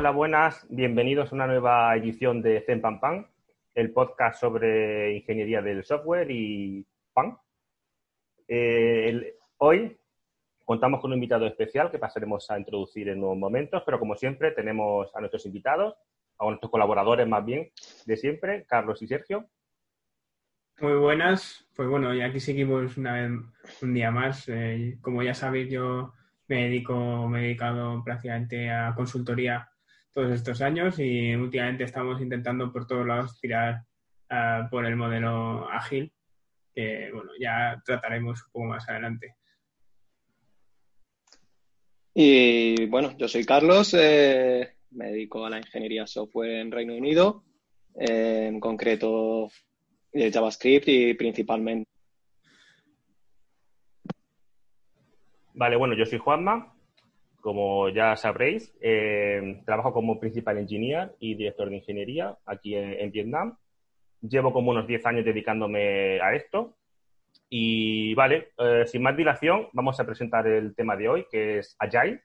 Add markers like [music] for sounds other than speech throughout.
Hola, buenas, bienvenidos a una nueva edición de Zen Pan Pan, el podcast sobre ingeniería del software y pan. Eh, hoy contamos con un invitado especial que pasaremos a introducir en unos momentos, pero como siempre tenemos a nuestros invitados, a nuestros colaboradores más bien de siempre, Carlos y Sergio. Muy buenas, pues bueno, y aquí seguimos una vez, un día más. Eh, como ya sabéis, yo me dedico, me he dedicado prácticamente a consultoría todos estos años y últimamente estamos intentando por todos lados tirar uh, por el modelo ágil, que bueno, ya trataremos un poco más adelante. Y bueno, yo soy Carlos, eh, me dedico a la ingeniería software en Reino Unido, eh, en concreto eh, JavaScript y principalmente. Vale, bueno, yo soy Juanma, como ya sabréis, eh, trabajo como principal engineer y director de ingeniería aquí en, Vietnam. Llevo como unos 10 años dedicándome a esto. Y vale, eh, sin más dilación, vamos a presentar el tema de hoy, que es Agile,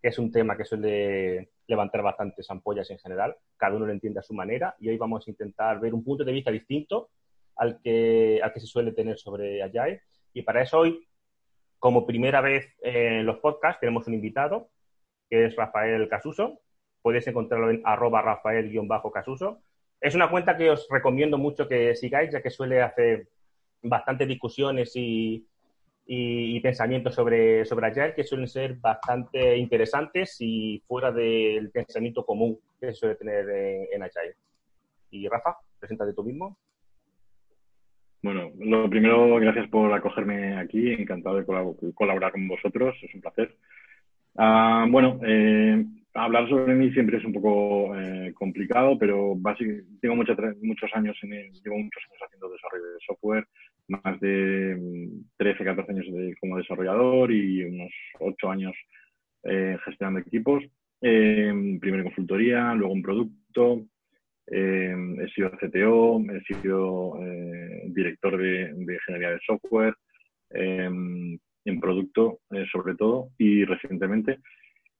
que es un tema que suele levantar bastantes ampollas en general. Cada uno lo entiende a su manera. Y hoy vamos a intentar ver un punto de vista distinto al que, al que se suele tener sobre Agile. Y para eso hoy como primera vez en los podcasts tenemos un invitado, que es Rafael Casuso. Podéis encontrarlo en arroba rafael-casuso. Es una cuenta que os recomiendo mucho que sigáis, ya que suele hacer bastantes discusiones y, pensamientos sobre, sobre Agile que suelen ser bastante interesantes y fuera del pensamiento común que se suele tener en, en Agile. Y Rafa, preséntate tú mismo. Bueno, lo primero, gracias por acogerme aquí. Encantado de colaborar con vosotros. Es un placer. Ah, bueno, eh, hablar sobre mí siempre es un poco eh, complicado, pero básicamente tengo muchos años en llevo muchos años haciendo desarrollo de software, más de 13, mm, 14 años como desarrollador y unos 8 años eh, gestionando equipos. primero en consultoría, luego en producto, eh, he sido CTO, he sido eh, director de, ingeniería de software, em, en producto eh, sobre todo y recientemente.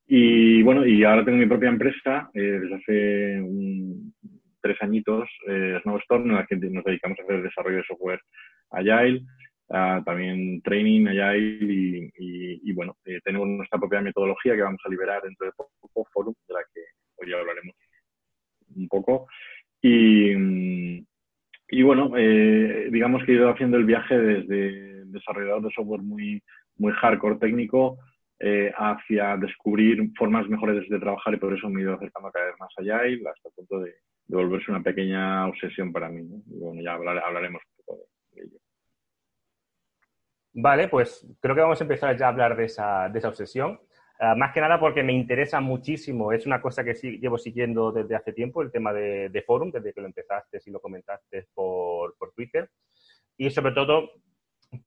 Y bueno, y ahora tengo mi propia empresa desde hace tres añitos, Snowstorm, en la que nos dedicamos a hacer desarrollo de software Agile, también training Agile y, bueno, tenemos nuestra propia metodología que vamos a liberar dentro de poco, Forum, de la que hoy hablaremos un poco. Y, y bueno, eh, digamos que he ido haciendo el viaje desde desarrollador de software muy, muy hardcore técnico eh, hacia descubrir formas mejores de trabajar y por eso me he ido acercando cada vez más allá y hasta el punto de, volverse una pequeña obsesión para mí. Y bueno, ya hablaremos un poco de, ello. Vale, pues creo que vamos a empezar ya a hablar de esa, de esa obsesión. Ah, más que nada porque me interesa muchísimo, es una cosa que sí, llevo siguiendo desde hace tiempo, el tema de, de Forum, desde que lo empezaste y lo comentaste por, por, Twitter. Y sobre todo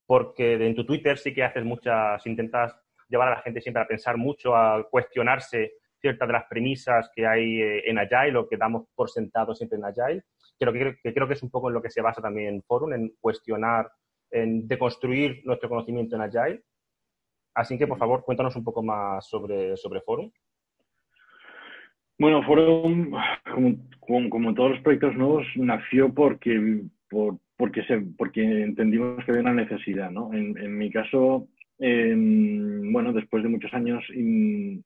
porque en tu Twitter sí que haces muchas, intentas llevar a la gente siempre a pensar mucho, a cuestionarse ciertas de las premisas que hay eh, en Agile o que damos por sentado siempre en Agile. Creo que, que creo que es un poco en lo que se basa también Forum, en cuestionar, en deconstruir nuestro conocimiento en Agile Así que, por favor, cuéntanos un poco más sobre, sobre Forum. Bueno, Forum, como, como, todos los proyectos nuevos, nació porque, porque, porque entendimos que había una necesidad. ¿no? En, mi caso, bueno, después de muchos años eh,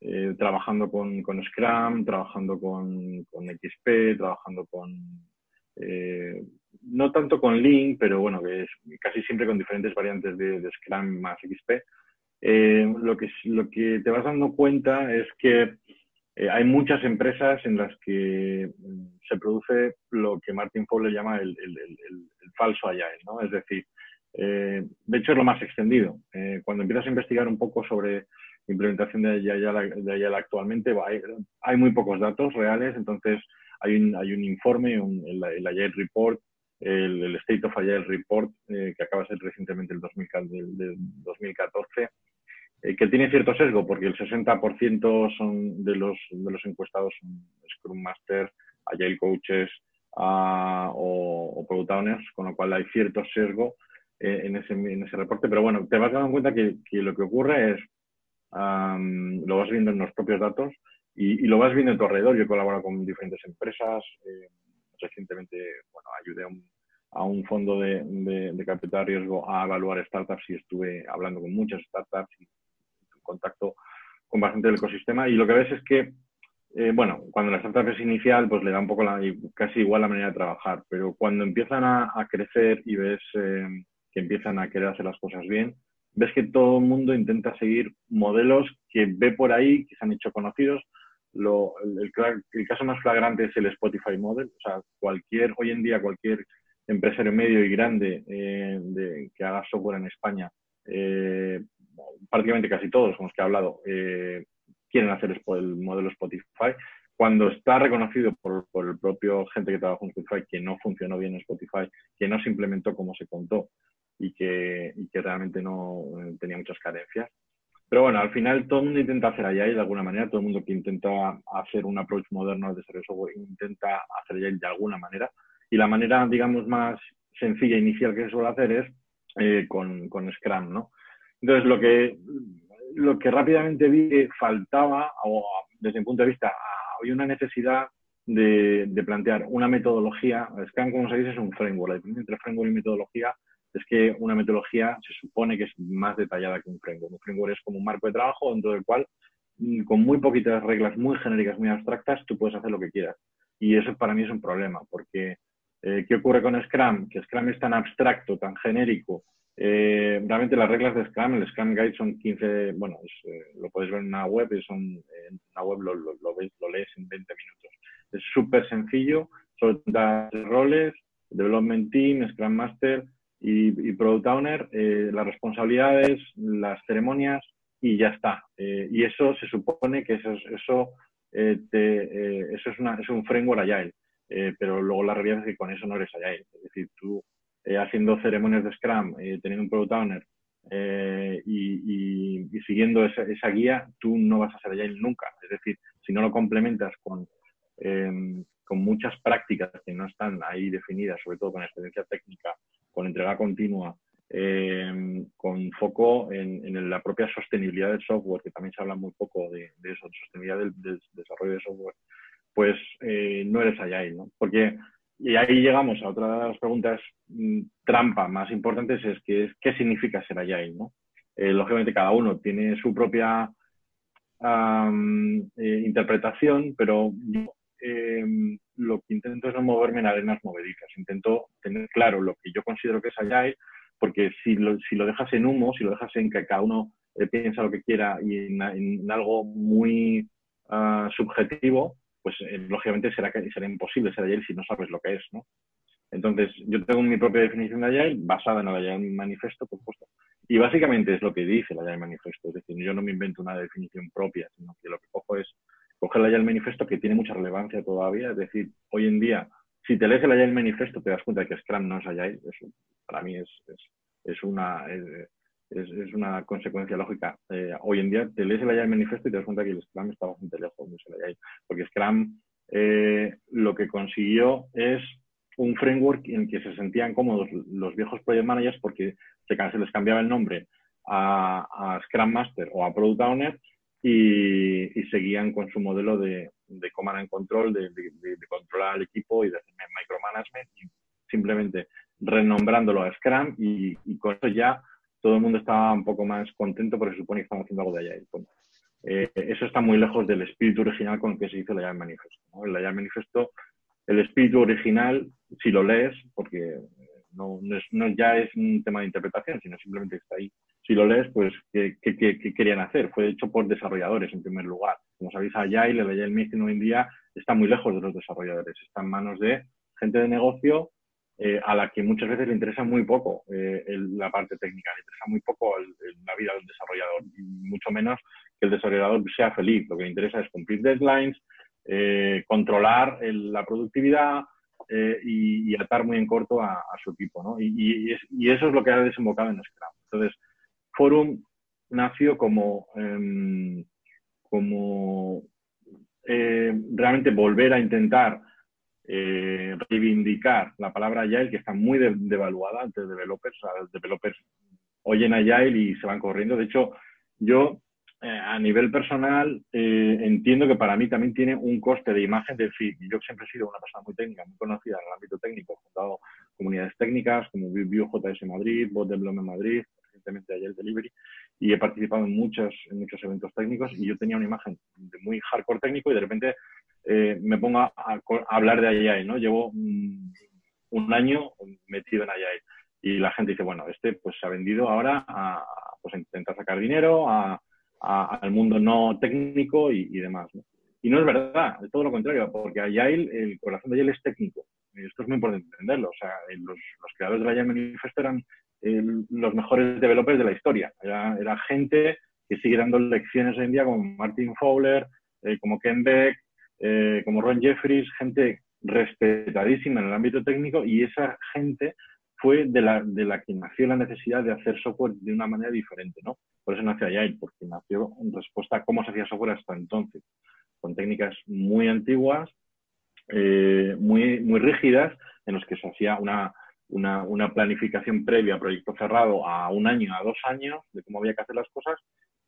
eh, trabajando con, Scrum, trabajando con, con XP, trabajando con eh, no tanto con Link, pero bueno, que es casi siempre con diferentes variantes de, Scrum más XP, eh, lo, que, lo que te vas dando cuenta es que eh, hay muchas empresas en las que mm, se produce lo que Martin Fowler llama el, falso Agile, ¿no? Es decir, eh, de hecho es lo más extendido. Eh, cuando empiezas a investigar un poco sobre implementación de Agile, actualmente, hay, muy pocos datos reales, entonces hay un, hay un informe, el, Agile Report, el, State of Agile Report, que acaba de ser recientemente el 2014, eh, que tiene cierto sesgo, porque el 60% son de los, de los encuestados son Scrum Master, Agile Coaches uh, o, Product Owners, con lo cual hay cierto sesgo eh, en, ese, en ese reporte. Pero bueno, te vas dando cuenta que, que lo que ocurre es, um, lo vas viendo en los propios datos y, y, lo vas viendo en tu alrededor. Yo he colaborado con diferentes empresas. Eh, recientemente, bueno, ayudé a un, fondo de, de, capital riesgo a evaluar startups y estuve hablando con muchas startups y contacto con bastante del ecosistema y lo que ves es que, eh, bueno, cuando la startup es inicial, pues le da un poco la, casi igual la manera de trabajar, pero cuando empiezan a, crecer y ves eh, que empiezan a querer hacer las cosas bien, ves que todo el mundo intenta seguir modelos que ve por ahí, que se han hecho conocidos. Lo, el, el, caso más flagrante es el Spotify Model. O sea, cualquier, hoy en día, cualquier empresario medio y grande eh, que haga software en España eh, prácticamente casi todos con los que he hablado eh, quieren hacer el modelo Spotify. Cuando está reconocido por, el propio gente que trabaja en Spotify que no funcionó bien en Spotify, que no se implementó como se contó y que, realmente no tenía muchas carencias. Pero bueno, al final todo el mundo intenta hacer Agile de alguna manera, todo el mundo que intenta hacer un approach moderno al desarrollo de software intenta hacer Agile de alguna manera. Y la manera, digamos, más sencilla inicial que se suele hacer es eh, con, Scrum, ¿no? Entonces, lo que, lo que rápidamente vi que faltaba, o desde mi punto de vista, había una necesidad de, plantear una metodología. Scrum, como se dice, es un framework. Entre framework y metodología es que una metodología se supone que es más detallada que un framework. Un framework es como un marco de trabajo dentro del cual, mm, con muy poquitas reglas muy genéricas, muy abstractas, tú puedes hacer lo que quieras. Y eso para mí es un problema, porque eh, ¿qué ocurre con Scrum? Que Scrum es tan abstracto, tan genérico, eh, realmente las reglas de Scrum, el Scrum Guide son 15, bueno, eh, lo podéis ver en una web, y son, en una web lo, lo, lo, lees en 20 minutos. Es súper sencillo, son roles, Development Team, Scrum Master y, Product Owner, eh, las responsabilidades, las ceremonias y ya está. Eh, y eso se supone que eso, eso, te, eso es, una, es un framework Agile, pero luego la realidad es que con eso no eres Agile. Es decir, tú eh, haciendo ceremonias de Scrum, eh, teniendo un Product Owner eh, y, siguiendo esa, esa, guía, tú no vas a ser Agile nunca. Es decir, si no lo complementas con, em, con muchas prácticas que no están ahí definidas, sobre todo con experiencia técnica, con entrega continua, em, con foco en, la propia sostenibilidad del software, que también se habla muy poco de, eso, sostenibilidad del, desarrollo de software, pues no eres Agile, ¿no? Porque y ahí llegamos a otra de las preguntas mm, trampa más importantes, es qué significa ser Agile, ¿no? Eh, lógicamente cada uno tiene su propia eh, interpretación, pero yo em, lo que intento es no moverme en arenas movedizas. Intento tener claro lo que yo considero que es Agile, porque si lo, si lo dejas en humo, si lo dejas en que cada uno eh, piensa lo que quiera y en, algo muy ah, subjetivo, pues eh, lógicamente será, será imposible ser Agile si no sabes lo que es, ¿no? Entonces, yo tengo mi propia definición de Agile basada en el Agile Manifesto, por supuesto. Y básicamente es lo que dice el Agile Manifesto. Es decir, yo no me invento una definición propia, sino que lo que cojo es coger el Agile Manifesto que tiene mucha relevancia todavía. Es decir, hoy en día, si te lees el Agile Manifesto, te das cuenta de que Scrum no es Agile. Para mí es, es, una es, una consecuencia lógica. Eh, hoy en día te lees el Agile Manifesto y te das cuenta que el Scrum está bastante lejos de el Agile, porque Scrum eh, lo que consiguió es un framework en que se sentían cómodos los viejos project managers porque se, se les cambiaba el nombre a, a, Scrum Master o a Product Owner y, y seguían con su modelo de, de command and control, de, de, de, controlar al equipo y de hacer micromanagement y simplemente renombrándolo a Scrum y, y con eso ya todo el mundo estaba un poco más contento porque se supone que estamos haciendo algo de Agile. Eh, eso está muy lejos del espíritu original con el que se hizo el Agile Manifesto. ¿no? El Agile Manifesto, el espíritu original, si lo lees, porque no, no, es, no, ya es un tema de interpretación, sino simplemente está ahí, si lo lees, pues, ¿qué, querían hacer? Fue hecho por desarrolladores, en primer lugar. Como sabéis, Agile, el Agile hoy en día está muy lejos de los desarrolladores. Está en manos de gente de negocio eh, a la que muchas veces le interesa muy poco eh, la parte técnica, le interesa muy poco la vida del desarrollador, mucho menos que el desarrollador sea feliz. Lo que le interesa es cumplir deadlines, eh, controlar la productividad y, atar muy en corto a, su equipo. ¿no? Y, eso es lo que ha desembocado en Scrum. Entonces, Forum nació como, em, como eh, realmente volver a intentar eh, reivindicar la palabra Agile, que está muy devaluada ante developers. los developers oyen Agile y se van corriendo. De hecho, yo eh, a nivel personal entiendo que para mí también tiene un coste de imagen del feed. Yo siempre he sido una persona muy técnica, muy conocida en el ámbito técnico. He fundado comunidades técnicas como Vue.js Madrid, Bot Development Madrid, recientemente Agile Delivery, y he participado en muchos, en muchos eventos técnicos y yo tenía una imagen de muy hardcore técnico y de repente eh, me pongo a, hablar de Agile, ¿no? Llevo un, año metido en Agile y la gente dice, bueno, este pues se ha vendido ahora a, pues, intentar sacar dinero, al mundo no técnico y, demás, Y no es verdad, es todo lo contrario, porque Agile, el corazón de Agile es técnico. Esto es muy importante entenderlo. O sea, los, los creadores de Agile Manifesto eran los mejores developers de la historia. Era, gente que sigue dando lecciones hoy en día como Martin Fowler, eh, como Ken Beck, eh, como Ron Jeffries, gente respetadísima en el ámbito técnico y esa gente fue de la, de la que nació la necesidad de hacer software de una manera diferente, ¿no? Por eso nació Agile, porque nació en respuesta a cómo se hacía software hasta entonces, con técnicas muy antiguas, eh, muy, muy rígidas, en los que se hacía una, una, una, planificación previa, proyecto cerrado, a un año, a dos años, de cómo había que hacer las cosas,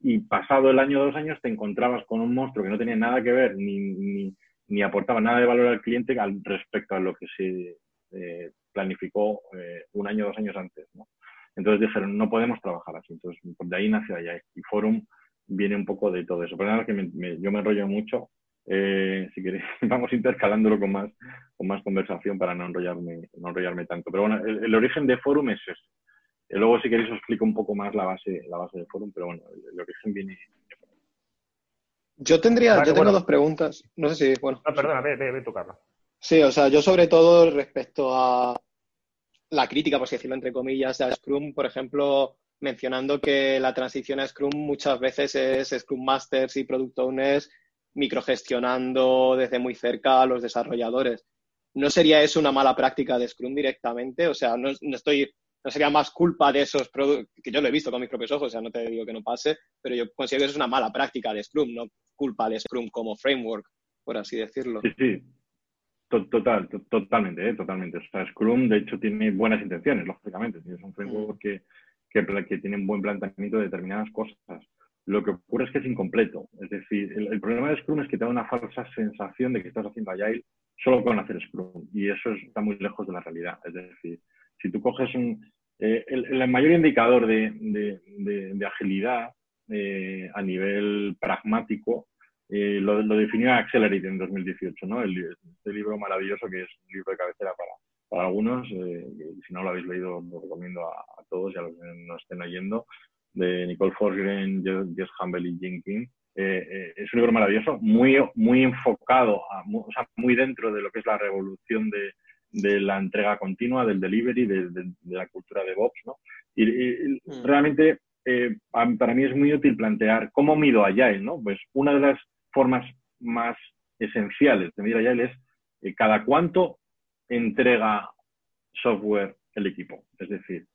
y pasado el año o dos años te encontrabas con un monstruo que no tenía nada que ver ni, ni, aportaba nada de valor al cliente al respecto a lo que se eh, planificó eh, un año dos años antes. ¿no? Entonces dijeron, no podemos trabajar así. Entonces, de ahí nació allá. Y Forum viene un poco de todo eso. Pero nada, que yo me enrollo mucho eh, si queréis, [laughs] vamos intercalándolo con más, con más conversación para no enrollarme, no enrollarme tanto. Pero bueno, el, origen de Forum es. Eh, luego, si queréis, os explico un poco más la base, la base de Forum, pero bueno, el, origen viene. Yo tendría, yo tengo dos preguntas. No sé si, bueno. Perdona, ve, ve, ve tu Sí, o sea, yo sobre todo respecto a la crítica, por así decirlo, entre comillas, a Scrum, por ejemplo, mencionando que la transición a Scrum muchas veces es Scrum Masters y Product Owners microgestionando desde muy cerca a los desarrolladores. ¿No sería eso una mala práctica de Scrum directamente? O sea, no, estoy, no sería más culpa de esos productos, que yo lo he visto con mis propios ojos, o sea, no te digo que no pase, pero yo considero que eso es una mala práctica de Scrum, no culpa de Scrum como framework, por así decirlo. Sí, sí. Total, totalmente, ¿eh? totalmente. O sea, Scrum, de hecho, tiene buenas intenciones, lógicamente. Es un framework que, que, que tiene un buen planteamiento de determinadas cosas lo que ocurre es que es incompleto. Es decir, el, problema de Scrum es que te da una falsa sensación de que estás haciendo Agile solo con hacer Scrum. Y eso está muy lejos de la realidad. Es decir, si tú coges un... Eh, el, mayor indicador de, agilidad eh, a nivel pragmático eh, lo, definió Accelerate en 2018, ¿no? El, este libro maravilloso que es un libro de cabecera para, para algunos. si no lo habéis leído, lo recomiendo a, a todos y a los que nos estén oyendo de Nicole Forsgren, Jess Humble y Jenkins. Eh, eh, es un libro maravilloso, muy, muy enfocado, o sea, muy dentro de lo que es la revolución de, de la entrega continua, del delivery, de, de, la cultura de Box, ¿no? Y, mm. realmente eh, para mí es muy útil plantear cómo mido Agile, ¿no? Pues una de las formas más esenciales de medir Agile es cada cuánto entrega software el equipo. Es decir,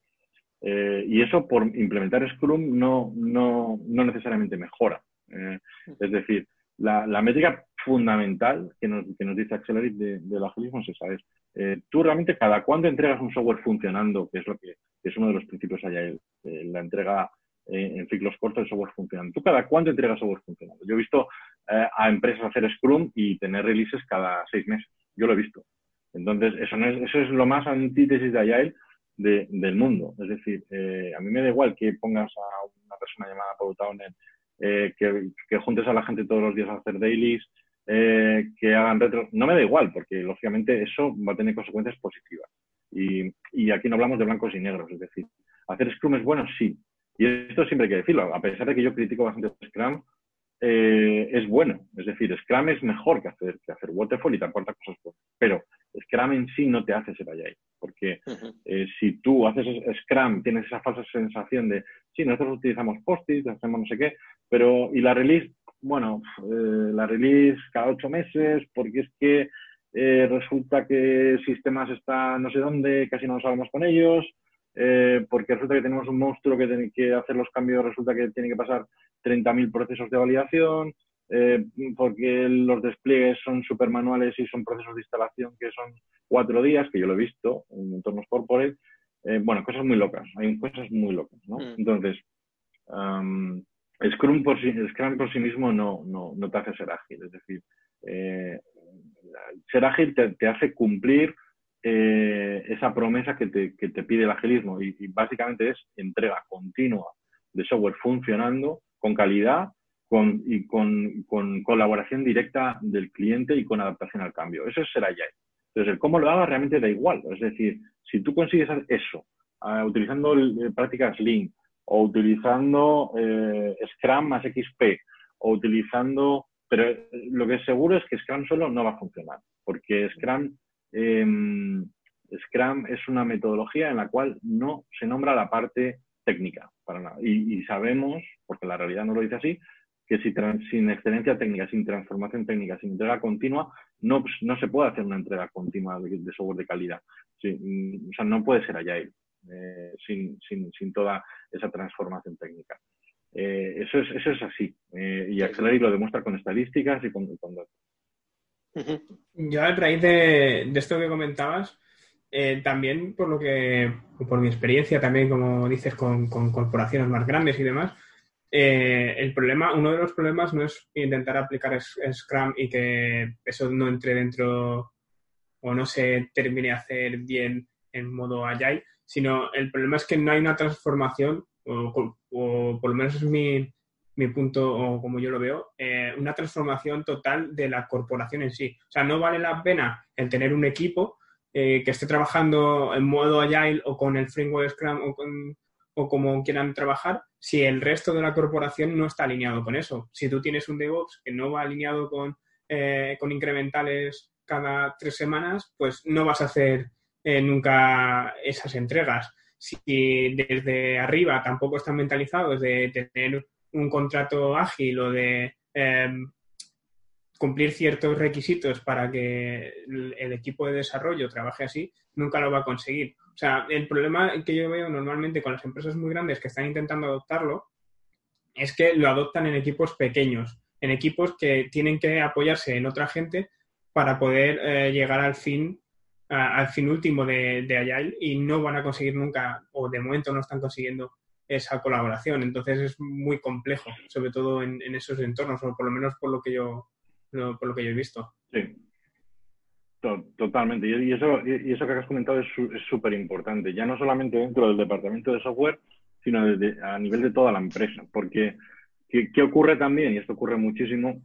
eh, y eso por implementar Scrum no, no, no necesariamente mejora. Eh, es decir, la, la, métrica fundamental que nos, que nos dice Accelerate de, del agilismo es esa, es eh, tú realmente cada cuándo entregas un software funcionando, que es lo que, es uno de los principios allá, la entrega en ciclos cortos de software funcionando. ¿Tú cada cuándo entregas software funcionando? Yo he visto a empresas hacer Scrum y tener releases cada seis meses. Yo lo he visto. Entonces, eso, no es, eso es lo más antítesis de Agile del mundo. Es decir, eh, a mí me da igual que pongas a una persona llamada Paul Towner, eh, que, juntes a la gente todos los días a hacer dailies, eh, que hagan retro. No me da igual, porque lógicamente eso va a tener consecuencias positivas. Y, aquí no hablamos de blancos y negros, es decir, hacer Scrum es bueno, sí, Y esto siempre hay que decirlo, a pesar de que yo critico bastante Scrum, eh, es bueno. Es decir, Scrum es mejor que hacer, que hacer Waterfall y te aporta cosas buenas. Pero Scrum en sí no te hace ser agile. Porque eh, si tú haces Scrum, tienes esa falsa sensación de, sí, nosotros utilizamos post-it, hacemos no sé qué, pero, y la release, bueno, eh, la release cada ocho meses, porque es que resulta que sistemas están no sé dónde, casi no lo sabemos con ellos, porque resulta que tenemos un monstruo que tiene que hacer los cambios, resulta que tiene que pasar 30.000 procesos de validación, eh, porque los despliegues son super manuales y son procesos de instalación que son cuatro días, que yo lo he visto en entornos corporate. Eh, bueno, cosas muy locas, hay cosas muy locas, ¿no? Mm. Entonces, Scrum, por sí, Scrum por sí mismo no, no, no, te hace ser ágil, es decir, eh, ser ágil te, hace cumplir esa promesa que te, que te, pide el agilismo y, y básicamente es entrega continua de software funcionando con calidad con, y con, con, colaboración directa del cliente y con adaptación al cambio. Eso es ser agile. Entonces, el cómo lo haga realmente da igual. Es decir, si tú consigues eso uh, utilizando eh, prácticas Lean o utilizando eh, Scrum más XP o utilizando... Pero eh, lo que es seguro es que Scrum solo no va a funcionar, porque Scrum, eh, Scrum es una metodología en la cual no se nombra la parte técnica para nada. Y, sabemos, porque la realidad no lo dice así, que si sin excelencia técnica, sin transformación técnica, sin entrega continua, no, pues, no se puede hacer una entrega continua de, software de calidad. Mm, o sea, no puede ser Agile eh, sin, sin, sin, toda esa transformación técnica. Eh, eso, es, eso es así. Eh, y Accelerate lo demuestra con estadísticas y con, datos. Yo a raíz de, de esto que comentabas, eh, también por lo que, por mi experiencia también, como dices, con, corporaciones más grandes y demás, eh, el problema, uno de los problemas no es intentar aplicar Scrum y que eso no entre dentro o no se termine a hacer bien en modo Agile, sino el problema es que no hay una transformación, o, por lo menos es mi, mi, punto, o como yo lo veo, eh, una transformación total de la corporación en sí. O sea, no vale la pena el tener un equipo eh, que esté trabajando en modo agile o con el framework Scrum o, o como quieran trabajar, si el resto de la corporación no está alineado con eso. Si tú tienes un DevOps que no va alineado con, eh, con incrementales cada tres semanas, pues no vas a hacer eh, nunca esas entregas. Si desde arriba tampoco están mentalizados de tener un contrato ágil o de cumplir ciertos requisitos para que el, equipo de desarrollo trabaje así, nunca lo va a conseguir. O sea, el problema que yo veo normalmente con las empresas muy grandes que están intentando adoptarlo es que lo adoptan en equipos pequeños, en equipos que tienen que apoyarse en otra gente para poder eh, llegar al fin al fin último de, de Agile y no van a conseguir nunca, o de momento no están consiguiendo esa colaboración. Entonces es muy complejo, sobre todo en, en esos entornos, o por lo menos por lo que yo por lo que yo he visto. Sí, Totalmente. Y eso, y eso que has comentado es súper importante, ya no solamente dentro del departamento de software, sino a nivel de toda la empresa. Porque, ¿qué, ocurre también? Y esto ocurre muchísimo,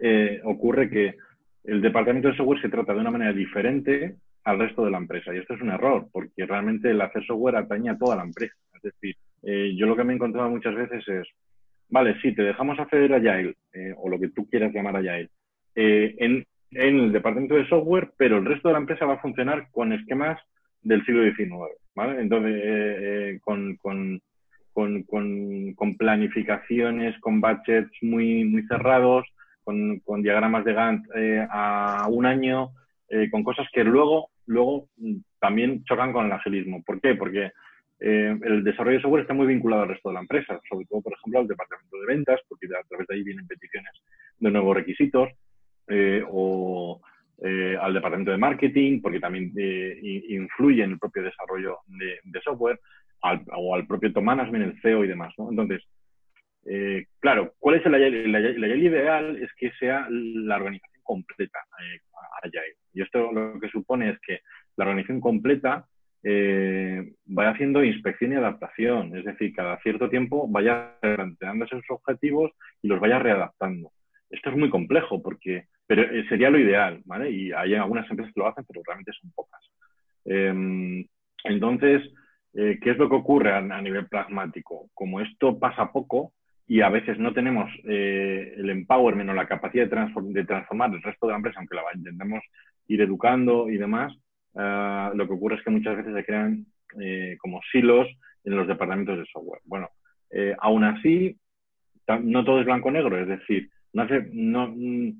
eh, ocurre que el departamento de software se trata de una manera diferente al resto de la empresa. Y esto es un error, porque realmente el hacer software atañe a toda la empresa. Es decir, eh, yo lo que me he encontrado muchas veces es, vale, sí, te dejamos hacer Agile, eh, o lo que tú quieras llamar Agile, eh, en, el departamento de software, pero el resto de la empresa va a funcionar con esquemas del siglo XIX, ¿vale? Entonces, eh, con, con, con, con, planificaciones, con budgets muy, muy cerrados, con, diagramas de Gantt a un año, con cosas que luego, luego mm, también chocan con el agilismo. ¿Por qué? Porque eh, el desarrollo de software está muy vinculado al resto de la empresa, sobre todo, por ejemplo, al departamento de ventas, porque a través de ahí vienen peticiones de nuevos requisitos, eh, o eh, al departamento de marketing, porque también influye en el propio desarrollo de, software, o al propio top management, el CEO y demás. Entonces, claro, ¿cuál es el Agile? El ideal es que sea la organización completa Agile. Y esto lo que supone es que la organización completa eh, vaya haciendo inspección y adaptación, es decir, cada cierto tiempo vaya planteándose sus objetivos y los vaya readaptando. Esto es muy complejo porque pero eh, sería lo ideal, ¿vale? Y hay algunas empresas que lo hacen, pero realmente son pocas. Em, entonces, eh, ¿qué es lo que ocurre a, nivel pragmático? Como esto pasa poco y a veces no tenemos el empowerment o la capacidad de, transformar el resto de la empresa, aunque la intentemos ir educando y demás, eh, lo que ocurre es que muchas veces se crean como silos en los departamentos de software. Bueno, aún así, no todo es blanco-negro, es decir, mm,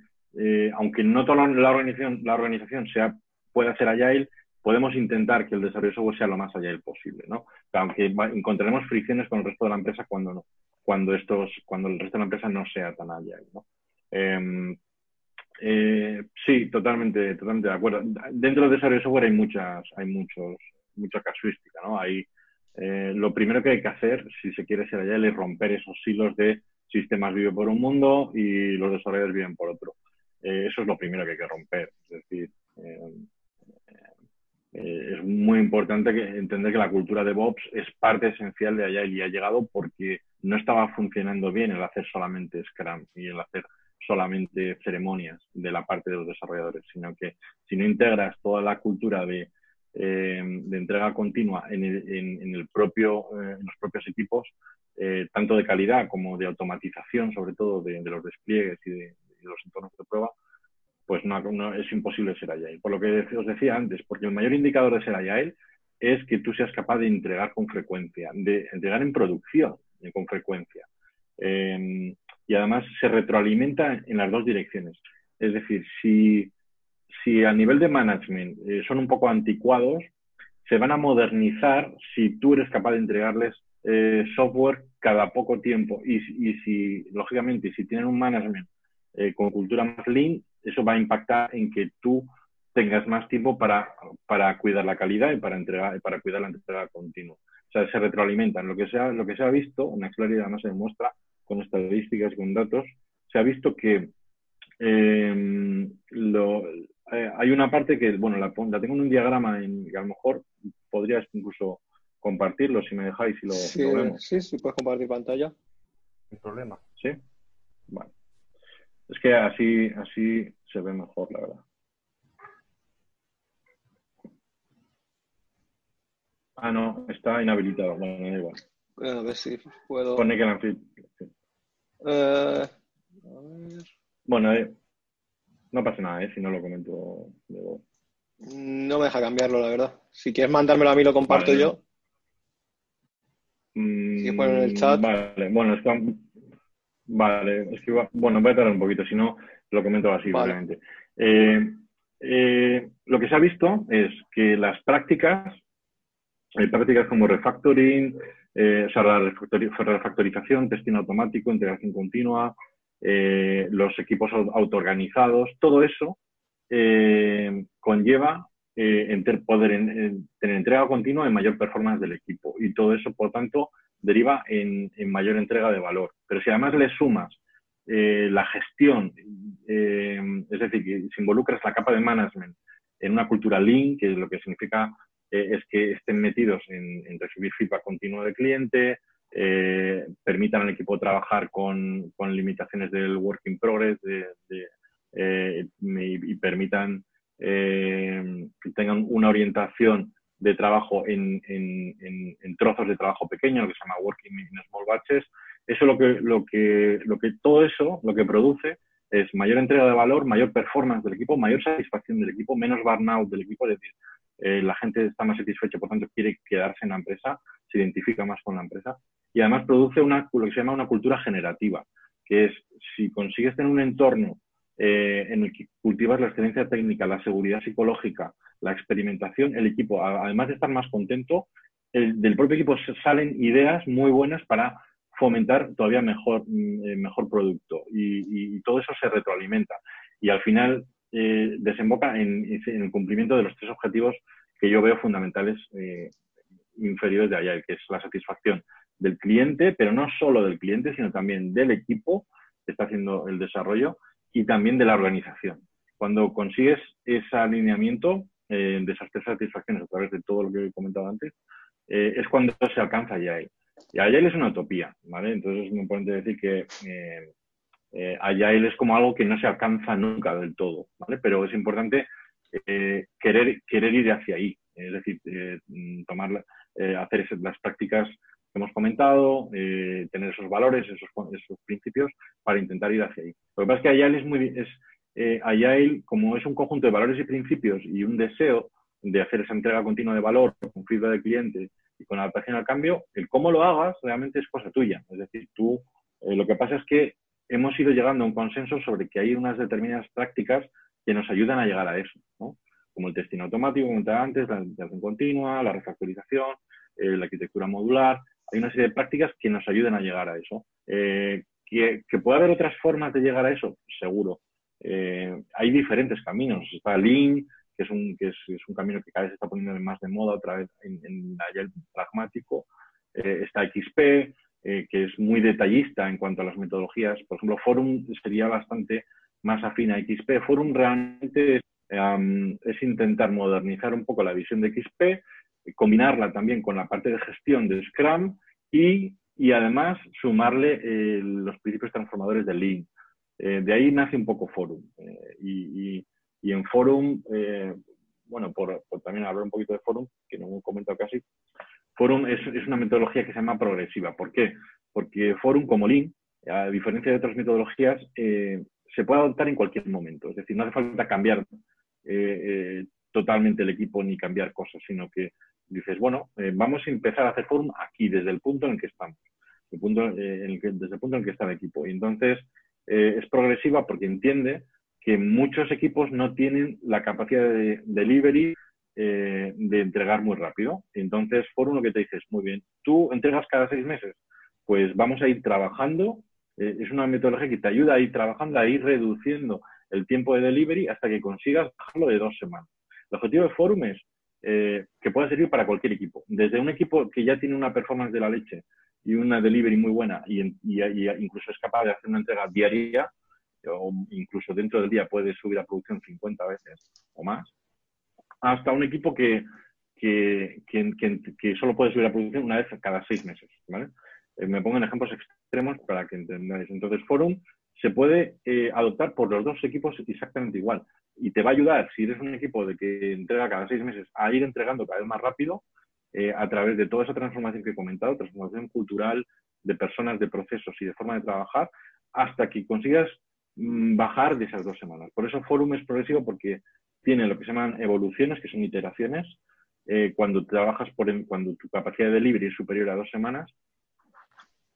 aunque no toda la organización, sea, pueda ser agile, podemos intentar que el desarrollo de software sea lo más agile posible. Aunque encontraremos fricciones con el resto de la empresa cuando cuando estos, cuando el resto de la empresa no sea tan agile, ¿no? Eh, sí, totalmente, totalmente de acuerdo. Dentro del desarrollo de software hay muchas, hay muchos, mucha casuística, ¿no? Hay, eh, lo primero que hay que hacer, si se quiere ser agile, es romper esos hilos de sistemas viven por un mundo y los desarrolladores viven por otro. Eh, eso es lo primero que hay que romper. Es decir, em, eh, es muy importante entender que la cultura de DevOps es parte esencial de Agile y ha llegado porque no estaba funcionando bien el hacer solamente Scrum y el hacer solamente ceremonias de la parte de los desarrolladores, sino que si no integras toda la cultura de, eh, entrega continua en, el, propio, eh, en los propios equipos, tanto de calidad como de automatización, sobre todo de, los despliegues y de, los entornos de prueba, pues no, es imposible ser agile. Por lo que os decía antes, porque el mayor indicador de ser agile es que tú seas capaz de entregar con frecuencia, de entregar en producción con frecuencia. Y además se retroalimenta en las dos direcciones. Es decir, si, si a nivel de management eh, son un poco anticuados, se van a modernizar si tú eres capaz de entregarles eh, software cada poco tiempo. Y, y si, lógicamente, si tienen un management eh, con cultura más lean, eso va a impactar en que tú tengas más tiempo para, para cuidar la calidad y para, entregar, para cuidar la entrega continua. O sea, se retroalimentan. Lo que se ha, lo que se ha visto, una claridad más se demuestra con estadísticas y con datos, se ha visto que eh, lo, eh, hay una parte que, bueno, la, tengo en un diagrama en, que a lo mejor podrías incluso compartirlo si me dejáis y lo, sí, vemos. Sí, sí, puedes compartir pantalla. Sin problema. Sí. Vale. Es que así, así se ve mejor, la verdad. Ah, no, está inhabilitado. Bueno, da igual. a ver si puedo. Pone que la eh, Bueno, eh, no pasa nada, ¿eh? Si no lo comento luego. No me deja cambiarlo, la verdad. Si quieres mandármelo a mí, lo comparto yo. Mm, en el chat. Vale, bueno, es que Vale, es que bueno, voy a tardar un poquito, si no lo comento así. Eh, eh, lo que se ha visto es que las prácticas, hay prácticas como refactoring, eh, o sea, la refactorización, testing automático, integración continua, los equipos autoorganizados, todo eso conlleva poder tener entrega continua y mayor performance del equipo. Y todo eso, por tanto, deriva en, mayor entrega de valor. Pero si además le sumas eh, la gestión, eh, es decir, si involucras la capa de management en una cultura lean, que lo que significa eh, es que estén metidos en, recibir feedback continuo del cliente, permitan al equipo trabajar con, limitaciones del work in progress y, permitan que tengan una orientación de trabajo en, trozos de trabajo pequeños, que se llama Working in Small Batches. Eso lo que, lo que, lo que, todo eso lo que produce es mayor entrega de valor, mayor performance del equipo, mayor satisfacción del equipo, menos burnout del equipo, es decir, eh, la gente está más satisfecha, por tanto quiere quedarse en la empresa, se identifica más con la empresa y además produce una, lo que se llama una cultura generativa, que es si consigues tener un entorno eh, en el que cultivas la excelencia técnica, la seguridad psicológica, la experimentación, el equipo, además de estar más contento, del propio equipo salen ideas muy buenas para fomentar todavía mejor, mm, eh, mejor producto y, todo eso se retroalimenta. Y al final eh, desemboca en, el cumplimiento de los tres objetivos que yo veo fundamentales inferiores de allá, que es la satisfacción del cliente, pero no solo del cliente, sino también del equipo que está haciendo el desarrollo y también de la organización. Cuando consigues ese alineamiento eh, de esas tres satisfacciones a través de todo lo que he comentado antes, eh, es cuando se alcanza Agile. Y Agile es una utopía, ¿vale? Entonces es muy importante decir que eh, eh Agile es como algo que no se alcanza nunca del todo, ¿vale? Pero es importante querer, querer ir hacia ahí, es decir, tomar eh, hacer las prácticas que hemos comentado, eh, tener esos valores, esos, esos, principios para intentar ir hacia ahí. Lo que pasa es que Agile es muy, es, eh, como es un conjunto de valores y principios y un deseo de hacer esa entrega continua de valor con feedback del cliente y con adaptación al cambio, el cómo lo hagas realmente es cosa tuya. Es decir, tú, eh, lo que pasa es que hemos ido llegando a un consenso sobre que hay unas determinadas prácticas que nos ayudan a llegar a eso, como el testing automático, como comentaba antes, la integración continua, la refactorización, eh, la arquitectura modular. Hay una serie de prácticas que nos ayudan a llegar a eso. Eh, ¿que, puede haber otras formas de llegar a eso? Seguro. Eh, hay diferentes caminos. Está Lean, que es un, que es, un camino que cada vez se está poniendo más de moda otra vez en el pragmático. está XP, que es muy detallista en cuanto a las metodologías. Por ejemplo, Forum sería bastante más afín a XP. Forum realmente es intentar modernizar un poco la visión de XP, combinarla también con la parte de gestión de Scrum y, además sumarle eh, los principios transformadores de Lean. Eh, de ahí nace un poco Forum. Eh, y, en Forum, bueno, por, también hablar un poquito de Forum, que no he comentado casi, Forum es, es, una metodología que se llama progresiva. ¿Por qué? Porque Forum, como Lean, a diferencia de otras metodologías, se puede adoptar en cualquier momento. Es decir, no hace falta cambiar eh, eh, totalmente el equipo ni cambiar cosas, sino que dices, bueno, eh, vamos a empezar a hacer forum aquí, desde el punto en que estamos, el punto, en el que, desde el punto en que está el equipo. Y entonces es progresiva porque entiende que muchos equipos no tienen la capacidad de delivery de entregar muy rápido. Entonces, Forum lo que te dices, muy bien, tú entregas cada seis meses, pues vamos a ir trabajando. es una metodología que te ayuda a ir trabajando, a ir reduciendo el tiempo de delivery hasta que consigas bajarlo de dos semanas. El objetivo de Forum es eh, que pueda servir para cualquier equipo. Desde un equipo que ya tiene una performance de la leche y una delivery muy buena y, incluso es capaz de hacer una entrega diaria o incluso dentro del día puede subir a producción 50 veces o más, hasta un equipo que, que, que, solo puede subir a producción una vez cada seis meses. Eh, me pongo en ejemplos extremos para que entendáis. Entonces, Forum se puede eh, adoptar por los dos equipos exactamente igual. Y te va a ayudar, si eres un equipo de que entrega cada seis meses, a ir entregando cada vez más rápido eh, a través de toda esa transformación que he comentado, transformación cultural de personas, de procesos y de forma de trabajar, hasta que consigas mm, bajar de esas dos semanas. Por eso Forum es progresivo porque tiene lo que se llaman evoluciones, que son iteraciones. Eh, cuando trabajas por cuando tu capacidad de delivery es superior a dos semanas,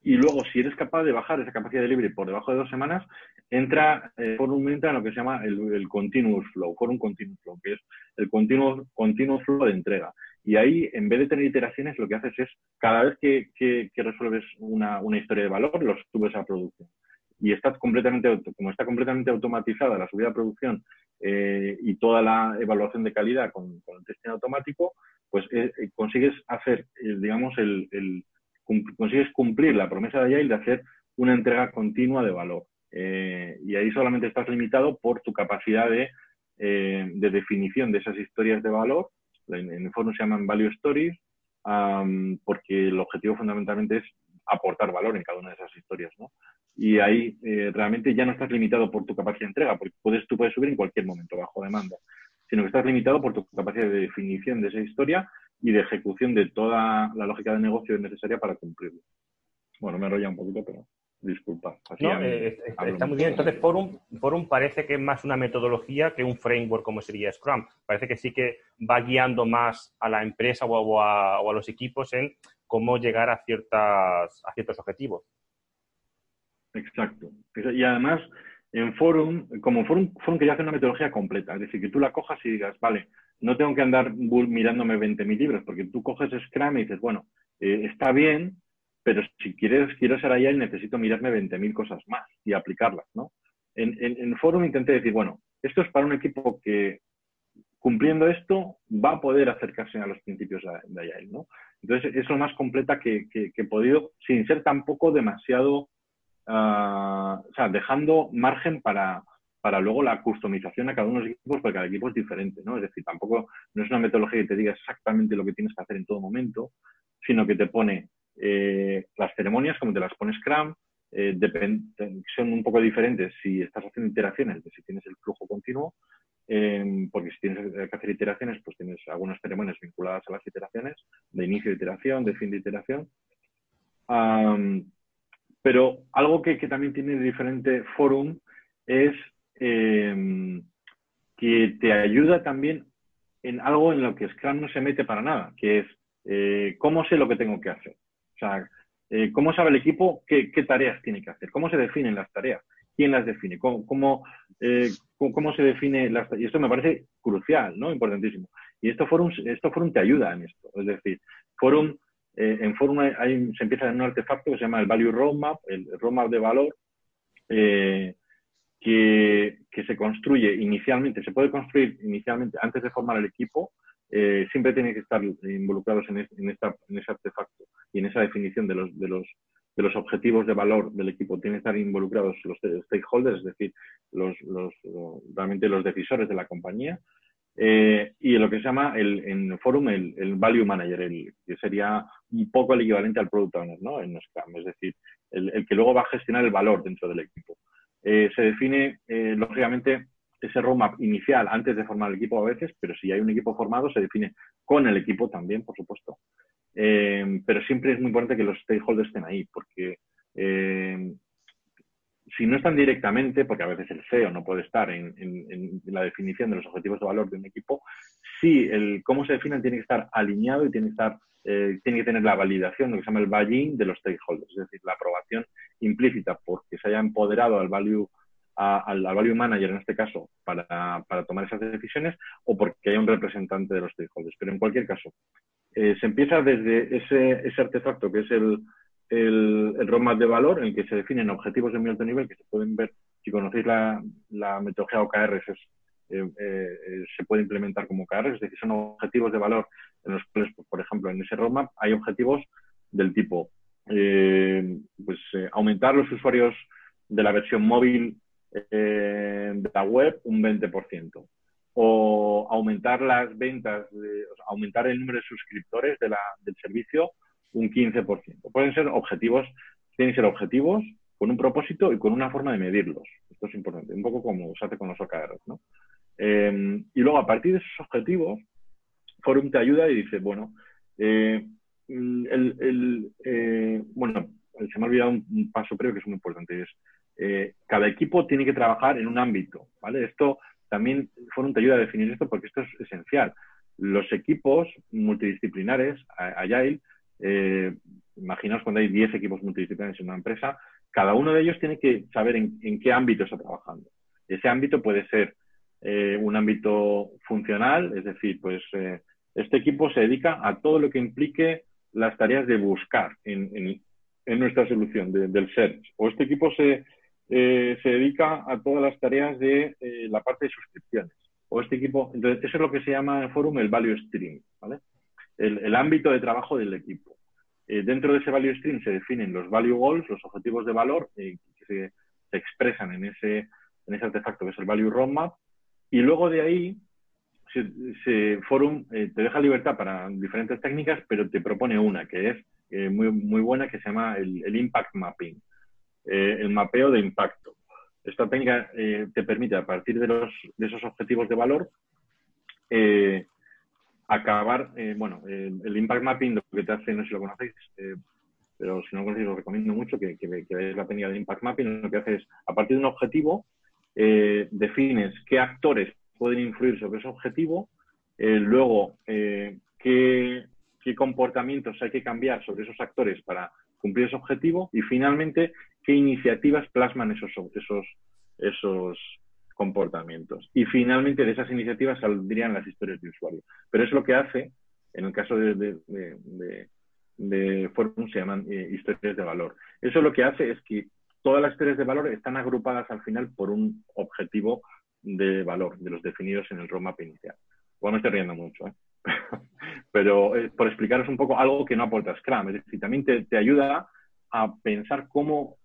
y luego, si eres capaz de bajar esa capacidad de libre por debajo de dos semanas, entra eh, por un momento en lo que se llama el, continuous flow, por un continuous flow, que es el continuo, continuous flow de entrega. Y ahí, en vez de tener iteraciones, lo que haces es, cada vez que, que, resuelves una, una, historia de valor, los subes a producción. Y estás completamente, como está completamente automatizada la subida a producción eh, y toda la evaluación de calidad con, el testing automático, pues eh, eh consigues hacer, eh, digamos, el, consigues cumplir la promesa de Agile de hacer una entrega continua de valor. Y ahí solamente estás limitado por tu capacidad de, eh, definición de esas historias de valor. En, el foro se llaman Value Stories, porque el objetivo fundamentalmente es aportar valor en cada una de esas historias. ¿no? Y ahí eh, realmente ya no estás limitado por tu capacidad de entrega, porque puedes, tú puedes subir en cualquier momento bajo demanda, sino que estás limitado por tu capacidad de definición de esa historia y de ejecución de toda la lógica de negocio necesaria para cumplirlo. Bueno, me enrolla un poquito, pero disculpa. Eh, está muy bien. Entonces, Forum, Forum parece que es más una metodología que un framework como sería Scrum. Parece que sí que va guiando más a la empresa o a, los equipos en cómo llegar a, ciertas, a ciertos objetivos. Exacto. Y además, en Forum, como Forum, Forum quería hacer una metodología completa. Es decir, que tú la cojas y digas, vale, no tengo que andar mirándome 20.000 libros, porque tú coges Scrum y dices, bueno, eh, está bien, pero si quieres, quiero ser allá necesito mirarme 20.000 cosas más y aplicarlas, ¿no? En, en, Forum intenté decir, bueno, esto es para un equipo que cumpliendo esto va a poder acercarse a los principios de Agile, ¿no? Entonces es lo más completa que, he podido, sin ser tampoco demasiado, ah, o sea, dejando margen para, para luego la customización a cada uno de los equipos, porque cada equipo es diferente, ¿no? Es decir, tampoco no es una metodología que te diga exactamente lo que tienes que hacer en todo momento, sino que te pone eh, las ceremonias como te las pone Scrum, eh, son un poco diferentes si estás haciendo iteraciones de si tienes el flujo continuo, em, porque si tienes que hacer iteraciones, pues tienes algunas ceremonias vinculadas a las iteraciones, de inicio de iteración, de fin de iteración. Pero algo que, también tiene diferente Forum es em, que te ayuda también en algo en lo que Scrum no se mete para nada, que es eh, cómo sé lo que tengo que hacer. O sea, eh, cómo sabe el equipo qué, tareas tiene que hacer, cómo se definen las tareas, quién las define, cómo, eh, cómo, se define las Y esto me parece crucial, ¿no? Importantísimo. Y esto Forum, esto Forum te ayuda en esto. Es decir, Forum, en Forum hay, se empieza en un artefacto que se llama el Value Roadmap, el Roadmap de valor, que, se construye inicialmente, se puede construir inicialmente antes de formar el equipo, eh, siempre tienen que estar involucrados en, en, ese artefacto y en esa definición de los, de, los, de los objetivos de valor del equipo. Tienen que estar involucrados los stakeholders, es decir, los, los, realmente los decisores de la compañía. Eh, y lo que se llama el, en Forum el, el Value Manager, el, que sería un poco el equivalente al Product Owner ¿no? en Scrum, es decir, el, el que luego va a gestionar el valor dentro del equipo. Eh, se define, eh, lógicamente, ese roadmap inicial antes de formar el equipo a veces, pero si hay un equipo formado se define con el equipo también, por supuesto. Eh, pero siempre es muy importante que los stakeholders estén ahí, porque si no están directamente, porque a veces el CEO no puede estar en, la definición de los objetivos de valor de un equipo, sí, el cómo se definen tiene que estar alineado y tiene que estar eh, tiene que tener la validación, lo que se llama el buy-in de los stakeholders, es decir, la aprobación implícita porque se haya empoderado al value, al, value manager en este caso para, tomar esas decisiones o porque haya un representante de los stakeholders. Pero en cualquier caso, eh, se empieza desde ese, ese, artefacto que es el, el, roadmap de valor en el que se definen objetivos de muy alto nivel que se pueden ver, si conocéis la, la metodología OKR, es eh, eh, se puede implementar como OKR, es decir, son objetivos de valor en los cuales, por ejemplo, en ese roadmap hay objetivos del tipo eh, pues, aumentar los usuarios de la versión móvil de la web un 20% o aumentar las ventas, aumentar el número de suscriptores de la, del servicio un 15%. Pueden ser objetivos, tienen que ser objetivos con un propósito y con una forma de medirlos. Esto es importante, un poco como se hace con los OKRs, ¿no? Em, y luego, a partir de esos objetivos, Forum te ayuda y dice, bueno, eh, mm, el, eh, bueno, se me ha olvidado un, paso previo que es muy importante, es eh, cada equipo tiene que trabajar en un ámbito, ¿vale? Esto también, Forum te ayuda a definir esto porque esto es esencial. Los equipos multidisciplinares, Agile, imaginaos cuando hay 10 equipos multidisciplinares en una empresa, cada uno de ellos tiene que saber en, qué ámbito está trabajando. Ese ámbito puede ser eh, un ámbito funcional, es decir, pues eh, este equipo se dedica a todo lo que implique las tareas de buscar en, nuestra solución del search. O este equipo se, eh, se dedica a todas las tareas de la parte de suscripciones. O este equipo, entonces eso es lo que se llama en Forum el value stream, ¿vale? El, ámbito de trabajo del equipo. dentro de ese value stream se definen los value goals, los objetivos de valor que se, expresan en ese, en ese artefacto que es el value roadmap, y luego de ahí, se, Forum eh, te deja libertad para diferentes técnicas, pero te propone una que es eh, muy, muy buena, que se llama el, Impact Mapping, eh, el mapeo de impacto. Esta técnica te permite, a partir de, los, de esos objetivos de valor, acabar, bueno, el Impact Mapping lo que te hace, no sé si lo conocéis, pero si no lo conocéis, os recomiendo mucho que, que, veáis la técnica de Impact Mapping. Lo que hace es, a partir de un objetivo, eh, defines qué actores pueden influir sobre ese objetivo, eh, luego eh, qué, comportamientos hay que cambiar sobre esos actores para cumplir ese objetivo y finalmente qué iniciativas plasman esos, esos, esos comportamientos. Y finalmente de esas iniciativas saldrían las historias de usuario. Pero es lo que hace, en el caso de, de, de, Forum, se llaman historias de valor. Eso lo que hace es que todas las historias de valor están agrupadas al final por un objetivo de valor, de los definidos en el roadmap inicial. Igual me estoy riendo mucho, ¿eh? [laughs] pero eh, por explicaros un poco algo que no aporta Scrum, es decir, también te, ayuda a pensar cómo,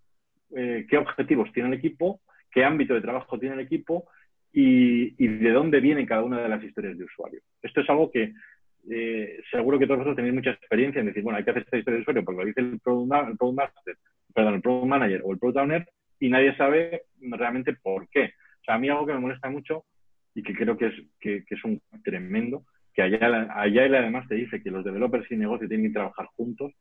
eh, qué objetivos tiene el equipo, qué ámbito de trabajo tiene el equipo y, de dónde vienen cada una de las historias de usuario. Esto es algo que seguro que todos vosotros tenéis mucha experiencia en decir, bueno, hay que hacer esta historia de usuario porque lo dice el Product, Master perdón, el Product Manager o el Product Owner y nadie sabe realmente por qué. O sea, a mí algo que me molesta mucho y que creo que es, que, es un tremendo, que allá, además te dice que los developers y negocio tienen que trabajar juntos.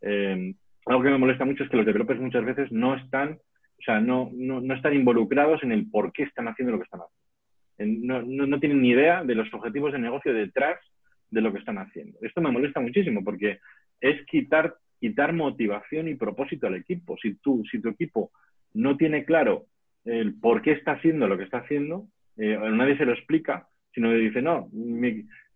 Eh, algo que me molesta mucho es que los developers muchas veces no están, o sea, no, no, no están involucrados en el por qué están haciendo lo que están haciendo. No, no, no, tienen ni idea de los objetivos de negocio detrás de lo que están haciendo. Esto me molesta muchísimo porque es quitar, quitar motivación y propósito al equipo. Si, tú, si tu equipo no tiene claro el por qué está haciendo lo que está haciendo, eh, nadie se lo explica, sino que dice, no,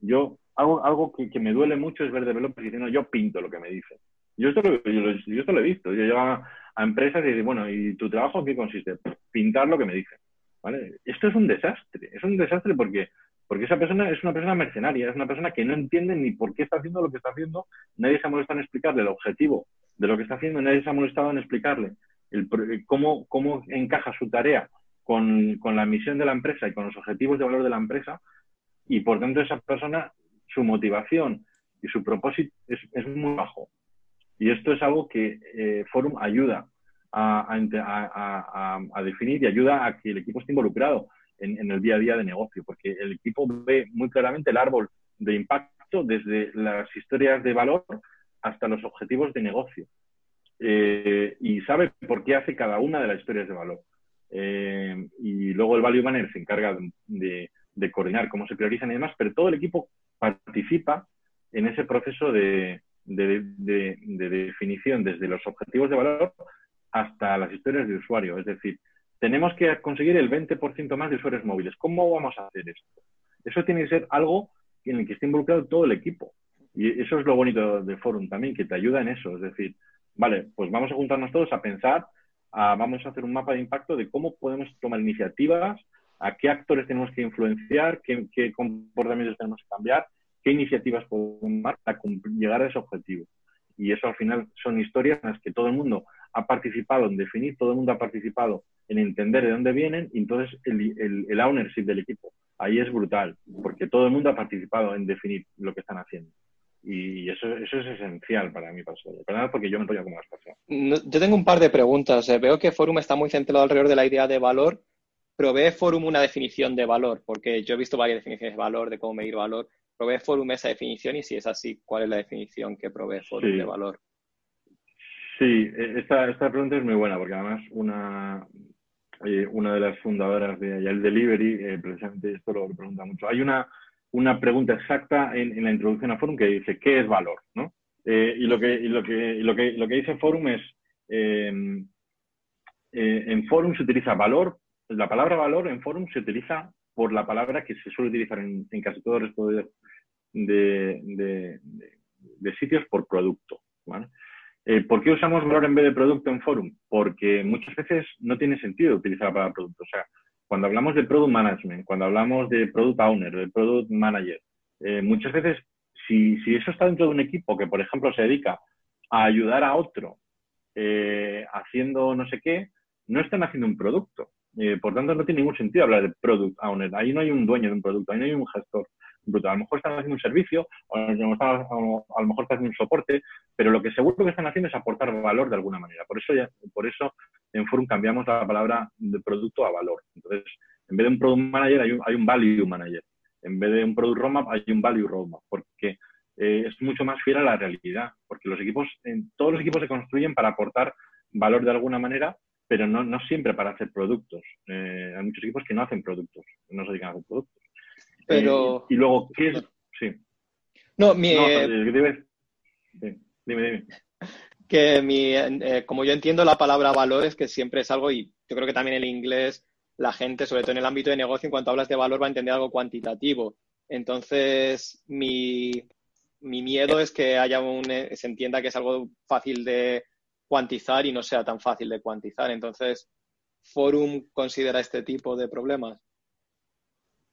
yo algo, algo que, me duele mucho es ver developers diciendo, yo pinto lo que me dicen. Yo esto, lo, yo, esto lo he visto. Yo llevo a, empresas y digo, bueno, ¿y tu trabajo qué consiste? Pintar lo que me dicen. ¿vale? Esto es un desastre. Es un desastre porque, porque esa persona es una persona mercenaria, es una persona que no entiende ni por qué está haciendo lo que está haciendo. Nadie se ha molestado en explicarle el objetivo de lo que está haciendo, nadie se ha molestado en explicarle el, cómo, cómo encaja su tarea con, con, la misión de la empresa y con los objetivos de valor de la empresa. Y por tanto, esa persona, su motivación y su propósito es, es muy bajo. Y esto es algo que eh, Forum ayuda a, definir y ayuda a que el equipo esté involucrado en, el día a día de negocio, porque el equipo ve muy claramente el árbol de impacto desde las historias de valor hasta los objetivos de negocio. Eh, y sabe por qué hace cada una de las historias de valor. Eh, y luego el Value Manager se encarga de, de, coordinar cómo se priorizan y demás, pero todo el equipo participa en ese proceso de, de, definición desde los objetivos de valor hasta las historias de usuario. Es decir, tenemos que conseguir el 20% más de usuarios móviles. ¿Cómo vamos a hacer esto? Eso tiene que ser algo en el que esté involucrado todo el equipo. Y eso es lo bonito de Forum también, que te ayuda en eso. Es decir, vale, pues vamos a juntarnos todos a pensar, vamos a hacer un mapa de impacto de cómo podemos tomar iniciativas, a qué actores tenemos que influenciar, qué, qué comportamientos tenemos que cambiar qué iniciativas podemos tomar para llegar a ese objetivo. Y eso al final son historias en las que todo el mundo ha participado en definir, todo el mundo ha participado en entender de dónde vienen y entonces el, el, ownership del equipo ahí es brutal, porque todo el mundo ha participado en definir lo que están haciendo. Y eso, eso es esencial para mí, para porque yo me enrollo como las personas. yo tengo un par de preguntas. Eh, veo que Forum está muy centrado alrededor de la idea de valor. ¿Provee Forum una definición de valor? Porque yo he visto varias definiciones de valor, de cómo medir valor. ¿Provee Forum esa definición? Y si es así, ¿cuál es la definición que provee Forum de valor? Sí, e, esta, esta pregunta es muy buena porque además una, eh, una de las fundadoras de el Delivery, eh, precisamente esto lo pregunta mucho. Hay una, una pregunta exacta en, la introducción a Forum que dice ¿qué es valor? ¿no? Eh, y, lo que, y lo, que, lo, que, lo que dice Forum es en Forum se utiliza valor, la palabra valor en Forum se utiliza por la palabra que se suele utilizar en, casi todo el resto de, sitios por producto. Eh, ¿Por qué usamos valor en vez de producto en Forum? Porque muchas veces no tiene sentido utilizar la palabra producto. O sea, cuando hablamos de product management, cuando hablamos de product owner, de product manager, eh, muchas veces, si, si, eso está dentro de un equipo que, por ejemplo, se dedica a ayudar a otro eh, haciendo no sé qué, no están haciendo un producto. Eh, por tanto, no tiene ningún sentido hablar de product owner. Ahí no hay un dueño de un producto, ahí no hay un gestor. A lo mejor están haciendo un servicio, o a lo mejor están haciendo un soporte, pero lo que seguro que están haciendo es aportar valor de alguna manera. Por eso, ya, por eso en Forum cambiamos la palabra de producto a valor. Entonces, en vez de un product manager, hay un, hay un value manager. En vez de un product roadmap, hay un value roadmap, porque eh, es mucho más fiel a la realidad. Porque los equipos, en, todos los equipos se construyen para aportar valor de alguna manera pero no, no siempre para hacer productos. Eh, hay muchos equipos que no hacen productos, no se dedican a hacer productos. Pero... Eh, y luego, ¿qué es? Sí. No, mi... dime, dime. Que mi, eh, como yo entiendo la palabra valor es que siempre es algo, y yo creo que también en el inglés la gente, sobre todo en el ámbito de negocio, en cuanto hablas de valor va a entender algo cuantitativo. Entonces, mi, mi miedo es que haya un, se entienda que es algo fácil de, cuantizar y no sea tan fácil de cuantizar. Entonces, ¿Forum considera este tipo de problemas?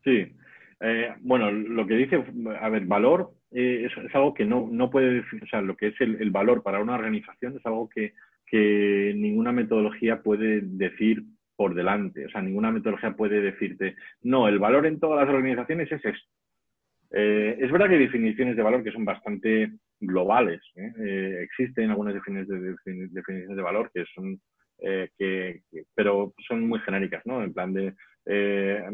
Sí. Eh, bueno, lo que dice, a ver, valor eh, es, algo que no, no puede, o sea, lo que es el, valor para una organización es algo que, que ninguna metodología puede decir por delante. O sea, ninguna metodología puede decirte, no, el valor en todas las organizaciones es esto. Eh, es verdad que hay definiciones de valor que son bastante globales. ¿eh? Eh, existen algunas definiciones de, definiciones de valor que son, que, pero son muy genéricas, ¿no? En plan de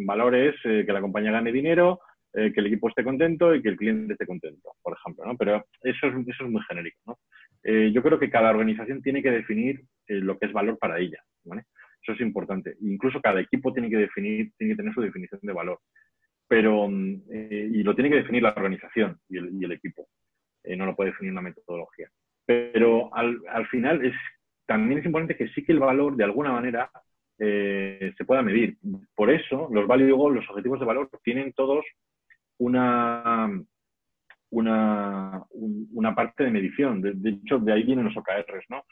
valores, que la compañía gane dinero, que el equipo esté contento y que el cliente esté contento, por ejemplo, ¿no? Pero eso es, eso es muy genérico, ¿no? yo creo que cada organización tiene que definir lo que es valor para ella, ¿vale? Eso es importante. Incluso cada equipo tiene que definir, tiene que tener su definición de valor. Pero, mm, eh, y lo tiene que definir la organización y el, equipo. Eh, no lo puede definir una metodología. Pero al, final es, también es importante que sí que el valor, de alguna manera, eh, se pueda medir. Por eso, los value goals, los objetivos de valor, tienen todos una, una, una parte de medición. De, hecho, de ahí vienen los OKRs, ¿no?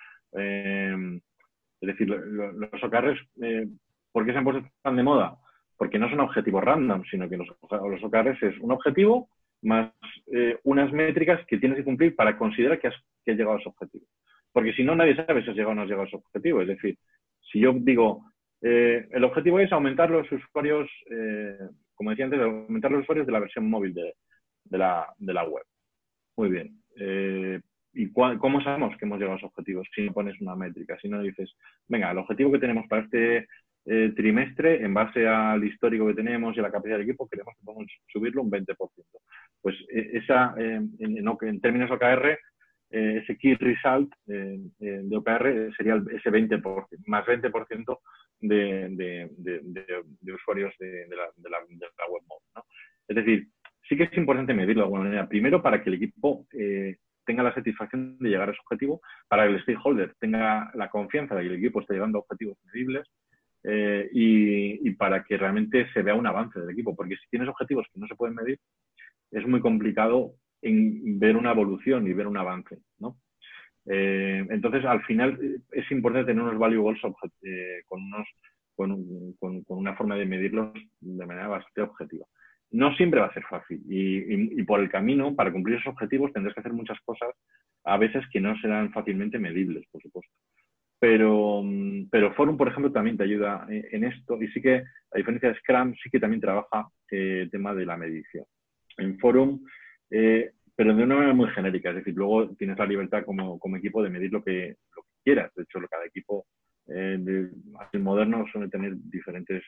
Es decir, los OKRs, eh, ¿por qué se han puesto tan de moda? Porque no son objetivos random, sino que los, los OKRs es un objetivo más eh, unas métricas que tienes que cumplir para considerar que has, llegado a ese objetivo. Porque si no, nadie sabe si has llegado o no has llegado a ese objetivo. Es decir, si yo digo, eh, el objetivo es aumentar los usuarios, como decía antes, aumentar los usuarios de la versión móvil de, la, de la, web. Muy bien. ¿Y cómo sabemos que hemos llegado a esos objetivos? Si no pones una métrica, si no dices, venga, el objetivo que tenemos para este eh, trimestre, en base al histórico que tenemos y a la capacidad del equipo, queremos que podamos subirlo un 20%. Pues eh, esa, eh, en, términos OKR, ese key result de OKR sería ese 20%, más 20% de, de, usuarios de, la, web móvil. Es decir, sí que es importante medirlo de alguna manera. Primero, para que el equipo tenga la satisfacción de llegar a su objetivo, para que el stakeholder tenga la confianza de que el equipo esté llegando a objetivos medibles eh, y, para que realmente se vea un avance del equipo. Porque si tienes objetivos que no se pueden medir, es muy complicado en ver una evolución y ver un avance. ¿no? Eh, entonces, al final, es importante tener unos value goals eh, con, unos, con, con, una forma de medirlos de manera bastante objetiva no siempre va a ser fácil y, por el camino, para cumplir esos objetivos, tendrás que hacer muchas cosas, a veces que no serán fácilmente medibles, por supuesto. Pero, pero Forum, por ejemplo, también te ayuda en esto y sí que, a diferencia de Scrum, sí que también trabaja eh, el tema de la medición. En Forum, eh, pero de una manera muy genérica, es decir, luego tienes la libertad como, como equipo de medir lo que, lo quieras. De hecho, cada equipo eh, de, moderno suele tener diferentes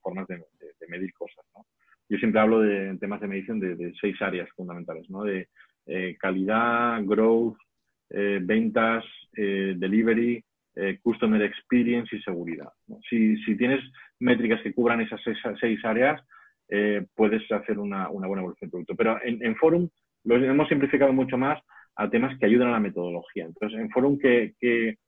formas de, medir cosas. ¿no? yo siempre hablo de temas de medición de, seis áreas fundamentales, ¿no? De eh, calidad, growth, eh, ventas, eh, customer experience y seguridad. Si, tienes métricas que cubran esas seis, áreas, puedes hacer una, buena evolución de producto. Pero en, Forum lo hemos simplificado mucho más a temas que ayudan a la metodología. Entonces, en Forum, ¿qué, qué,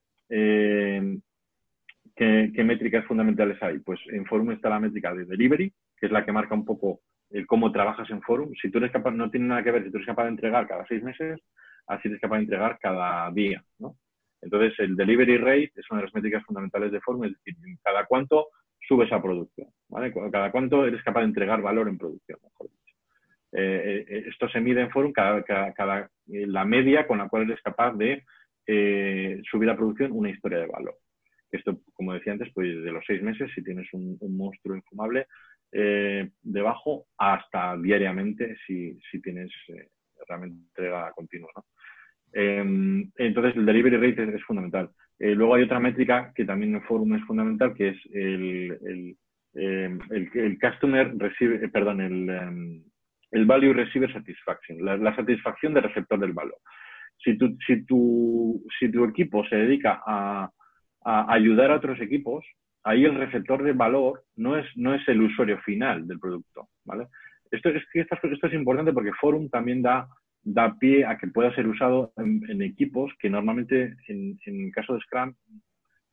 qué métricas fundamentales hay? Pues en Forum está la métrica de delivery, que es la que marca un poco el cómo trabajas en Forum. Si tú eres capaz, no tiene nada que ver si tú eres capaz de entregar cada seis meses, así eres capaz de entregar cada día, ¿no? Entonces, el delivery rate es una de las métricas fundamentales de Forum, es decir, cada cuánto subes a producción, ¿vale? Cada cuánto eres capaz de entregar valor en producción, mejor dicho. Eh, eh, esto se mide en Forum cada, cada, la media con la cual eres capaz de eh, subir a producción una historia de valor. Esto, como decía antes, pues de los seis meses, si tienes un monstruo infumable, eh, debajo hasta diariamente si, si tienes eh, realmente entrega continua. Em, entonces, el delivery rate es, fundamental. Eh, luego hay otra métrica que también en Forum es fundamental, que es el, el, em, el, customer recibe, perdón, el, em, el value receiver satisfaction, la, satisfacción del receptor del valor. Si tu, si tu, si tu equipo se dedica a, a ayudar a otros equipos, ahí el receptor de valor no es, no es el usuario final del producto, ¿vale? Esto es, esto, es importante porque Forum también da, da pie a que pueda ser usado en, equipos que normalmente en, el caso de Scrum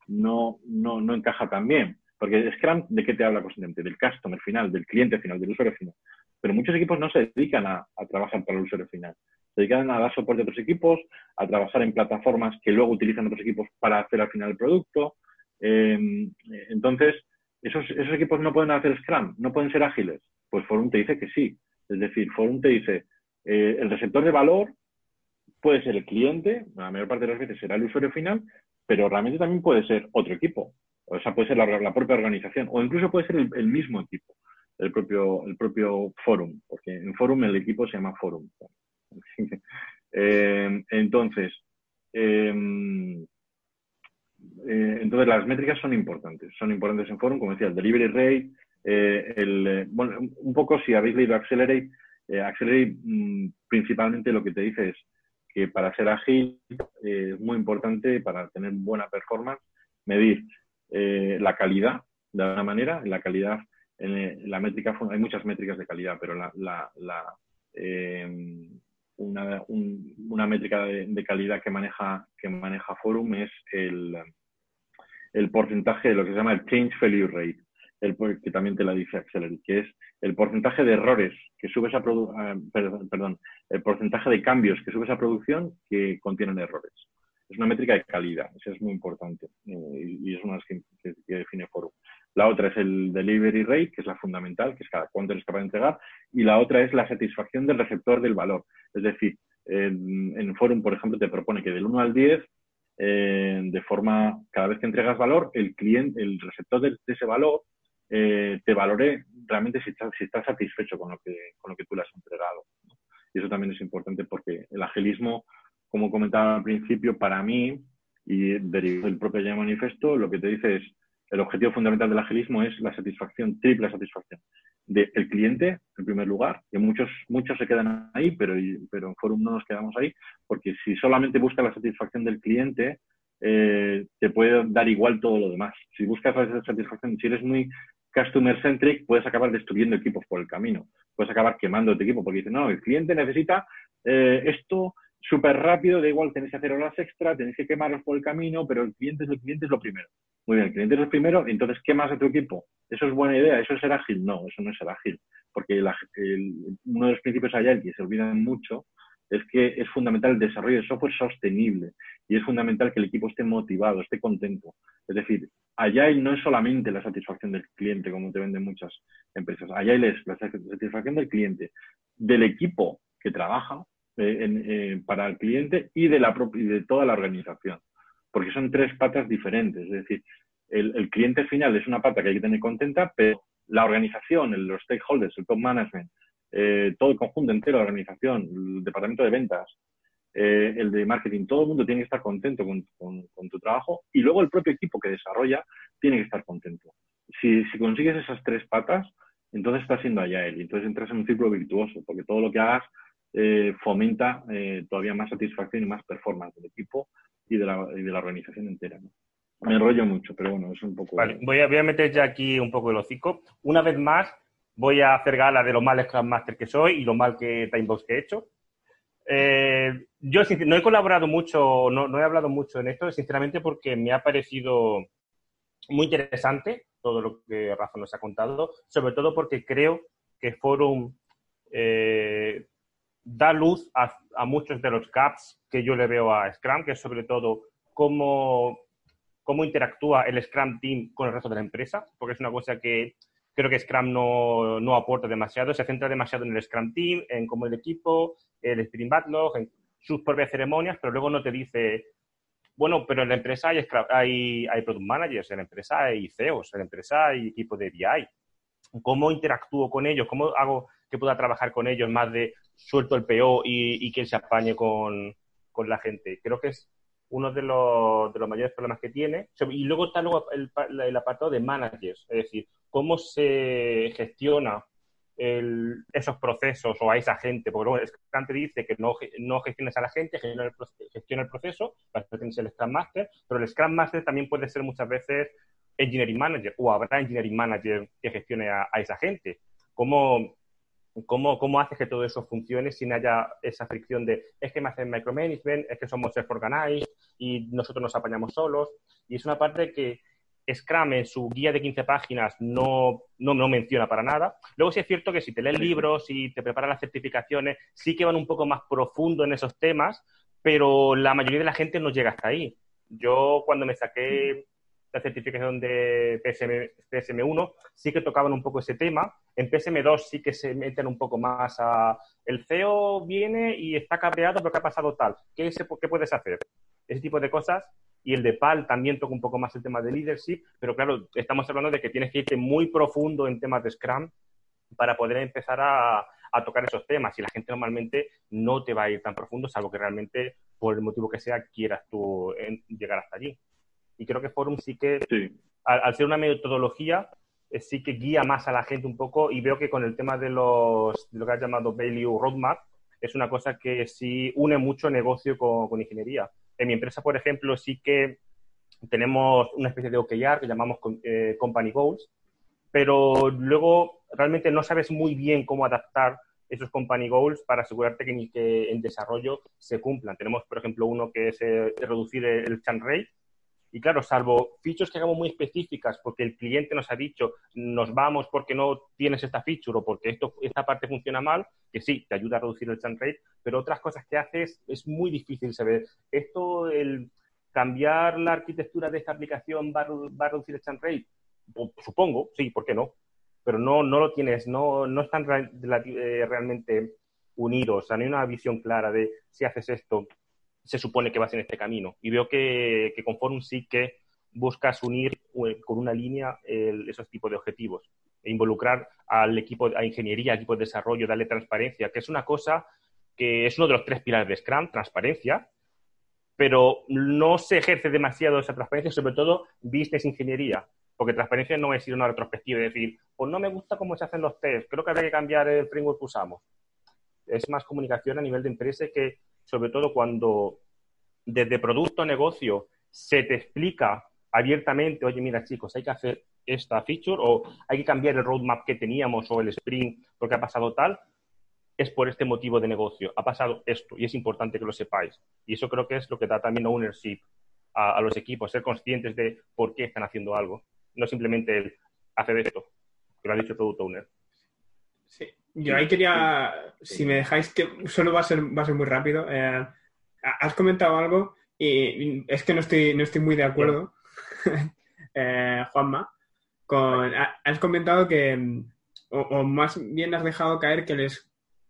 no, no, no encaja tan bien. Porque Scrum, ¿de qué te habla constantemente? Del customer final, del cliente final, del usuario final. Pero muchos equipos no se dedican a, a, trabajar para el usuario final. Se dedican a dar soporte a otros equipos, a trabajar en plataformas que luego utilizan otros equipos para hacer al final el producto, Em, entonces, esos, esos equipos no pueden hacer Scrum, no pueden ser ágiles. Pues Forum te dice que sí. Es decir, Forum te dice, eh, el receptor de valor puede ser el cliente, la mayor parte de las veces será el usuario final, pero realmente también puede ser otro equipo. O sea, puede ser la, propia organización, o incluso puede ser el, mismo equipo, el propio, el propio forum, porque en forum el equipo se llama forum. [laughs] Em, entonces, em, eh, entonces, las métricas son importantes. Son importantes en Forum, como decía, el delivery rate, el, bueno, un poco si habéis leído Accelerate, Accelerate mm, principalmente lo que te dice es que para ser ágil es muy importante, para tener buena performance, medir la calidad de alguna manera, la calidad en la métrica, hay muchas métricas de calidad, pero la, la, eh, una, una, métrica de, calidad que maneja, que maneja Forum es el, el porcentaje de lo que se llama el change failure rate, el, que también te la dice Accelerate, que es el porcentaje de errores que subes a ah, perdón, el porcentaje de cambios que subes a producción que contienen errores. Es una métrica de calidad, eso es muy importante eh, y, es una que, que, que define Forum. La otra es el delivery rate, que es la fundamental, que es cada cuánto eres capaz de entregar. Y la otra es la satisfacción del receptor del valor. Es decir, en, en Forum, por ejemplo, te propone que del 1 al 10, eh, de forma, cada vez que entregas valor, el cliente, el receptor de, ese valor, eh, te valore realmente si estás si está satisfecho con lo, que, con lo que tú le has entregado. Y eso también es importante porque el agilismo, como comentaba al principio, para mí, y derivado del propio ya manifesto, lo que te dice es el objetivo fundamental del agilismo es la satisfacción, triple satisfacción del cliente, en primer lugar, que muchos, muchos se quedan ahí, pero, pero en Forum no nos quedamos ahí, porque si solamente buscas la satisfacción del cliente, eh, te puede dar igual todo lo demás. Si buscas la satisfacción, si eres muy customer centric, puedes acabar destruyendo equipos por el camino, puedes acabar quemando tu equipo, porque dices, no, el cliente necesita eh, esto súper rápido, da igual, tenéis que hacer horas extra, tenéis que quemarlos por el camino, pero el cliente es, el cliente es lo primero. Muy bien, el cliente es el primero, entonces, ¿qué más de tu equipo? ¿Eso es buena idea? ¿Eso es ser ágil? No, eso no es ser ágil, porque uno de los principios allá, que se olvidan mucho, es que es fundamental el desarrollo de software sostenible y es fundamental que el equipo esté motivado, esté contento. Es decir, allá no es solamente la satisfacción del cliente, como te venden muchas empresas. Allá es la satisfacción del cliente, del equipo que trabaja eh, eh, para el cliente y de, toda la organización. Porque son tres patas diferentes. Es decir, el, cliente final es una pata que hay que tener contenta, pero la organización, los stakeholders, el top management, eh, todo el conjunto entero, la organización, el departamento de ventas, el de marketing, todo el mundo tiene que estar contento con, tu trabajo y luego el propio equipo que desarrolla tiene que estar contento. Si, si consigues esas tres patas, entonces estás siendo allá él. Entonces entras en un círculo virtuoso, porque todo lo que hagas eh, fomenta eh, todavía más satisfacción y más performance del equipo y de la, y de organización entera. Me enrollo mucho, pero bueno, es un poco... Voy a, voy a meter ya aquí un poco el hocico. Una vez más, voy a hacer gala de lo mal Scrum Master que soy y lo mal que Timebox que he hecho. Eh, yo no he colaborado mucho, no, no, he hablado mucho en esto, sinceramente porque me ha parecido muy interesante todo lo que Rafa nos ha contado, sobre todo porque creo que Forum eh, da luz a, muchos de los gaps que yo le veo a Scrum, que es sobre todo cómo, cómo interactúa el Scrum Team con el resto de la empresa, porque es una cosa que creo que Scrum no, no aporta demasiado, se centra demasiado en el Scrum Team, en cómo el equipo, el Sprint Backlog, en sus propias ceremonias, pero luego no te dice, bueno, pero en la empresa hay, hay, hay Product Managers, en la empresa hay CEOs, en la empresa hay equipo de BI. ¿Cómo interactúo con ellos? ¿Cómo hago que pueda trabajar con ellos más de suelto el PO y, que se apañe con, la gente. Creo que es uno de los, de los mayores problemas que tiene. Y luego está luego el, el apartado de managers, es decir, cómo se gestiona esos procesos o a esa gente, porque luego Scrum te dice que no, no gestiones a la gente, gestiona el, gestiona el proceso, para eso tienes el Scrum Master, pero el Scrum Master también puede ser muchas veces Engineering Manager o habrá Engineering Manager que gestione a, a esa gente. Cómo ¿Cómo, ¿Cómo haces que todo eso funcione sin haya esa fricción de es que me hacen micromanagement, es que somos self-organized y nosotros nos apañamos solos? Y es una parte que Scrum en su guía de 15 páginas no, no, no, menciona para nada. Luego sí es cierto que si te lees libros y te preparas las certificaciones, sí que van un poco más profundo en esos temas, pero la mayoría de la gente no llega hasta ahí. Yo cuando me saqué la certificación de PSM, 1 sí que tocaban un poco ese tema. En PSM2 sí que se meten un poco más a... El CEO viene y está cabreado porque ha pasado tal. ¿Qué, ¿Qué puedes hacer? Ese tipo de cosas. Y el de PAL también toca un poco más el tema de leadership, pero claro, estamos hablando de que tienes que irte muy profundo en temas de Scrum para poder empezar a, a tocar esos temas. Y la gente normalmente no te va a ir tan profundo, salvo que realmente, por el motivo que sea, quieras tú llegar hasta allí. Y creo que Forum sí que, Al, ser una metodología, eh, sí que guía más a la gente un poco y veo que con el tema de, los, de lo que has llamado Value Roadmap es una cosa que sí une mucho negocio con, ingeniería. En mi empresa, por ejemplo, sí que tenemos una especie de OKR que llamamos eh, Company Goals, pero luego realmente no sabes muy bien cómo adaptar esos company goals para asegurarte que, que en desarrollo se cumplan. Tenemos, por ejemplo, uno que es eh, reducir el churn rate, y claro, salvo features que hagamos muy específicas porque el cliente nos ha dicho nos vamos porque no tienes esta feature o porque esto, esta parte funciona mal, que sí, te ayuda a reducir el churn rate, pero otras cosas que haces es muy difícil saber. Esto, el cambiar la arquitectura de esta aplicación va a, reducir el churn rate, supongo, sí, ¿por qué no? Pero no, no lo tienes, no, no están eh, realmente unidos, o sea, no hay una visión clara de si haces esto, se supone que vas en este camino. Y veo que, que con Forum sí que buscas unir eh, con una línea esos tipos de objetivos e involucrar al equipo, a ingeniería, al equipo de desarrollo, darle transparencia, que es una cosa que es uno de los tres pilares de Scrum, transparencia, pero no se ejerce demasiado esa transparencia, sobre todo business ingeniería, porque transparencia no es ir a una retrospectiva y decir, pues no me gusta cómo se hacen los tests, creo que habría que cambiar el framework que usamos. Es más comunicación a nivel de empresa que sobre todo cuando desde producto a negocio se te explica abiertamente, oye, mira chicos, hay que hacer esta feature o hay que cambiar el roadmap que teníamos o el sprint porque ha pasado tal, es por este motivo de negocio, ha pasado esto y es importante que lo sepáis. Y eso creo que es lo que da también ownership a, los equipos, ser conscientes de por qué están haciendo algo, no simplemente el hacer esto, que lo ha dicho el product owner. Sí, yo ahí quería, si me dejáis que solo va a ser, va a ser muy rápido. Eh, has comentado algo y es que no estoy, no estoy muy de acuerdo, [laughs] eh, Juanma. Con, has comentado que, o, más bien has dejado caer que el,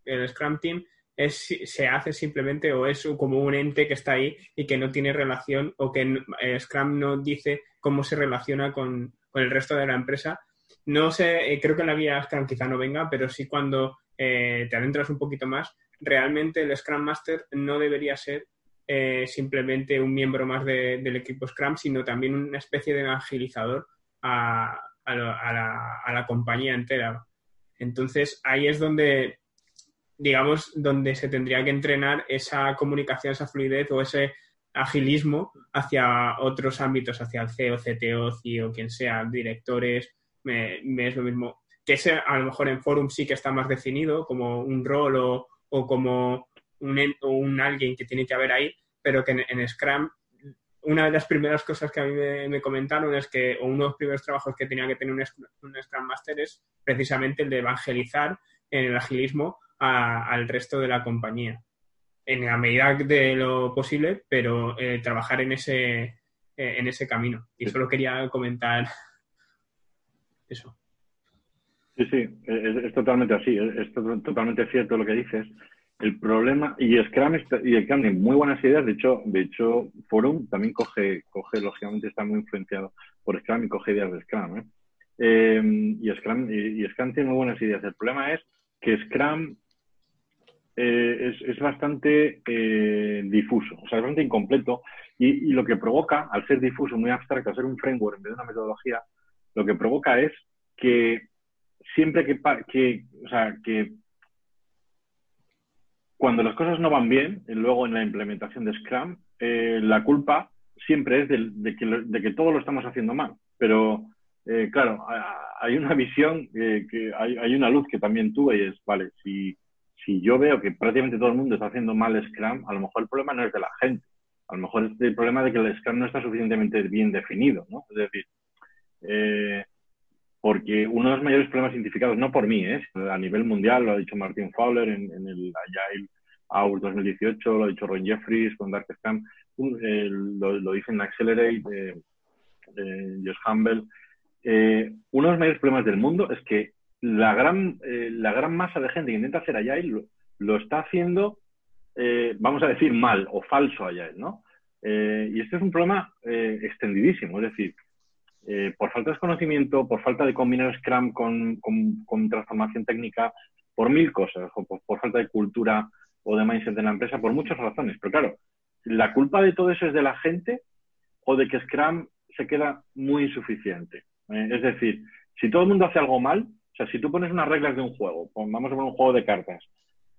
el Scrum Team es, se hace simplemente o es como un ente que está ahí y que no tiene relación o que eh, Scrum no dice cómo se relaciona con, con el resto de la empresa no sé, eh, creo que en la vía Scrum quizá no venga, pero sí cuando eh, te adentras un poquito más, realmente el Scrum Master no debería ser eh, simplemente un miembro más del equipo Scrum, sino también una especie de evangelizador a, la, compañía entera. Entonces, ahí es donde, digamos, donde se tendría que entrenar esa comunicación, esa fluidez o ese agilismo hacia otros ámbitos, hacia el CEO, CTO, CIO, quien sea, directores, me, es lo mismo. Que ese a lo mejor en Forum sí que está más definido como un rol o, como un, un, alguien que tiene que haber ahí, pero que en, Scrum una de las primeras cosas que a mí me, comentaron es que uno de los primeros trabajos que tenía que tener un, Scrum Master es precisamente el de evangelizar en el agilismo al resto de la compañía. En la medida de lo posible, pero eh, trabajar en ese, eh, en ese camino. Y solo quería comentar eso. Sí, sí, es, totalmente así, es, totalmente cierto lo que dices. El problema, y Scrum, y Scrum tiene muy buenas ideas, de hecho, de hecho, Forum también coge, coge, lógicamente está muy influenciado por Scrum y coge ideas de Scrum. ¿eh? Em, y, Scrum y, Scrum tiene muy buenas ideas. El problema es que Scrum eh, es, bastante eh, difuso, o sea, es bastante incompleto y, y, lo que provoca, al ser difuso, muy abstracto, al ser un framework en vez de una metodología, lo que provoca es que siempre que, o sea, que cuando las cosas no van bien, luego en la implementación de Scrum, eh, la culpa siempre es de, que, todo lo estamos haciendo mal. Pero, eh, claro, hay una visión, eh, hay, una luz que también tuve y es, vale, si, si yo veo que prácticamente todo el mundo está haciendo mal Scrum, a lo mejor el problema no es de la gente. A lo mejor es el problema de que el Scrum no está suficientemente bien definido, ¿no? Es decir, eh, porque uno de los mayores problemas identificados, no por mí, ¿eh? a nivel mundial, lo ha dicho Martin Fowler en, el Agile Hour 2018, lo ha dicho Ron Jeffries con Dark Scam, lo, dice en Accelerate, eh, eh, Josh Humble. uno de los mayores problemas del mundo es que la gran, la gran masa de gente que intenta hacer Agile lo, está haciendo, vamos a decir, mal o falso Agile, ¿no? y este es un problema extendidísimo, es decir, eh, por falta de conocimiento, por falta de combinar Scrum con, transformación técnica, por mil cosas, o por, falta de cultura o de mindset de la empresa, por muchas razones. Pero claro, la culpa de todo eso es de la gente o de que Scrum se queda muy insuficiente. Eh, es decir, si todo el mundo hace algo mal, o sea, si tú pones unas reglas de un juego, vamos a poner un juego de cartas,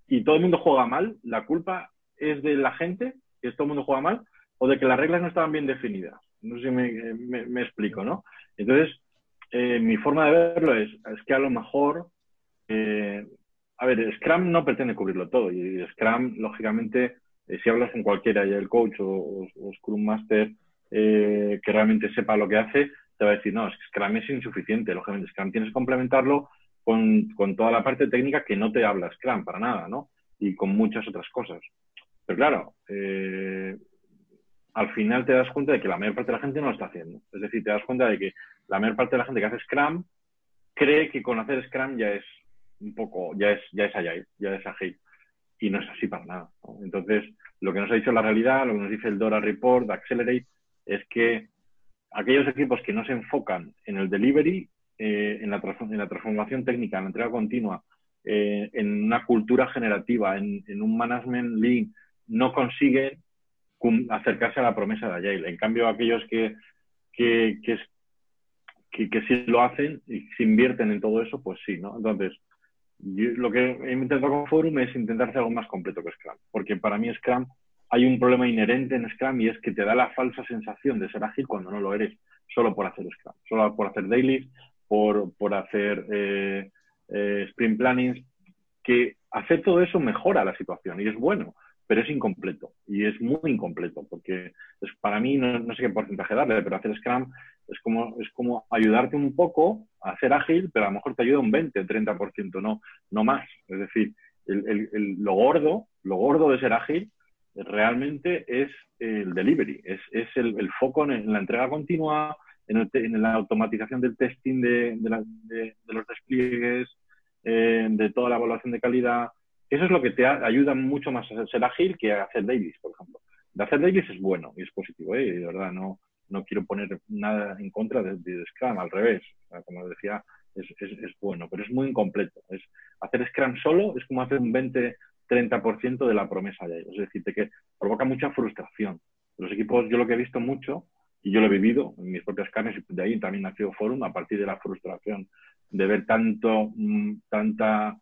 y todo el mundo juega mal, la culpa es de la gente, que todo el mundo juega mal, o de que las reglas no estaban bien definidas. No sé si me, explico, ¿no? Entonces, eh, mi forma de verlo es, es que a lo mejor, eh, a ver, Scrum no pretende cubrirlo todo, y Scrum, lógicamente, eh, si hablas con cualquiera, ya el coach o, Scrum Master que realmente sepa lo que hace, te va a decir, no, Scrum es insuficiente, lógicamente, Scrum tienes que complementarlo con, con, toda la parte técnica que no te habla Scrum para nada, ¿no? Y con muchas otras cosas. Pero claro, eh, al final te das cuenta de que la mayor parte de la gente no lo está haciendo. Es decir, te das cuenta de que la mayor parte de la gente que hace Scrum cree que con hacer Scrum ya es un poco, ya es, ya es Agile, ya es ágil. Y no es así para nada. Entonces, lo que nos ha dicho la realidad, lo que nos dice el Dora Report, Accelerate, es que aquellos equipos que no se enfocan en el delivery, eh, en, la en, transformación técnica, en la entrega continua, eh, en una cultura generativa, en, un management lean, no consiguen acercarse a la promesa de Agile. En cambio, aquellos que, que, que, que, sí lo hacen y se invierten en todo eso, pues sí, ¿no? Entonces, lo que he intentado con Forum es intentar hacer algo más completo que Scrum, porque para mí Scrum hay un problema inherente en Scrum y es que te da la falsa sensación de ser ágil cuando no lo eres, solo por hacer Scrum, solo por hacer dailies, por, por hacer eh, eh, sprint plannings, que hacer todo eso mejora la situación y es bueno, pero es incompleto y es muy incompleto porque es, para mí no, sé qué porcentaje darle, pero hacer Scrum es como, es como ayudarte un poco a ser ágil, pero a lo mejor te ayuda un 20, 30%, no, no más. Es decir, el, el, lo gordo, lo gordo de ser ágil realmente es el delivery, es, es el, foco en, la entrega continua, en, en, la automatización del testing de, de, los despliegues, eh, de toda la evaluación de calidad. Eso es lo que te ayuda mucho más a ser ágil que a hacer dailies, por ejemplo. De hacer dailies es bueno y es positivo, ¿eh? de verdad, no, no quiero poner nada en contra de, Scrum, al revés. como decía, es, es, es, bueno, pero es muy incompleto. Es, hacer Scrum solo es como hacer un 20 30% de la promesa de ellos. Es decir, que provoca mucha frustración. Los equipos, yo lo que he visto mucho, y yo lo he vivido en mis propias carnes, y de ahí también nació Forum, a partir de la frustración de ver tanto, mm, tanta,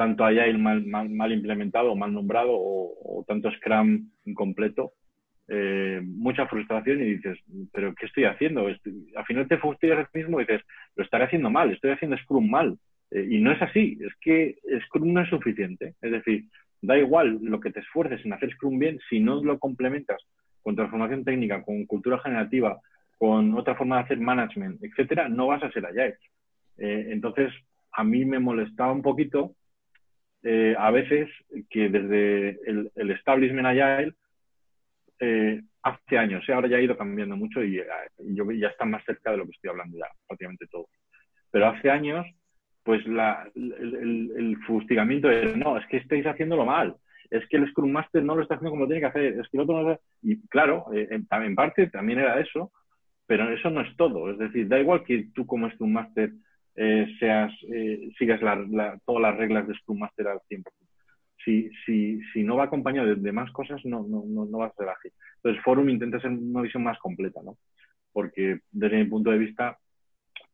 tanto Agile mal, mal, implementado o mal nombrado o, tanto Scrum incompleto, eh, mucha frustración y dices, pero ¿qué estoy haciendo? al final te frustras mismo y dices, lo estaré haciendo mal, estoy haciendo Scrum mal. Eh, y no es así, es que Scrum no es suficiente. Es decir, da igual lo que te esfuerces en hacer Scrum bien, si no lo complementas con transformación técnica, con cultura generativa, con otra forma de hacer management, etcétera, no vas a ser allá. Eh, entonces, a mí me molestaba un poquito eh, a veces que desde el, establishment Agile eh, hace años, ahora ya ha ido cambiando mucho y, yo ya está más cerca de lo que estoy hablando ya, prácticamente todo. Pero hace años pues la, el, el, fustigamiento de no, es que estáis haciéndolo mal, es que el Scrum Master no lo está haciendo como tiene que hacer, es que el otro no lo Y claro, eh, en, parte también era eso, pero eso no es todo. Es decir, da igual que tú como Scrum Master eh, seas, eh, sigas todas las reglas de Scrum Master al 100%. Si, si, si no va acompañado de, de más cosas, no, no, no, no va a ser ágil. Entonces, Forum intenta ser una visión más completa, ¿no? Porque desde mi punto de vista,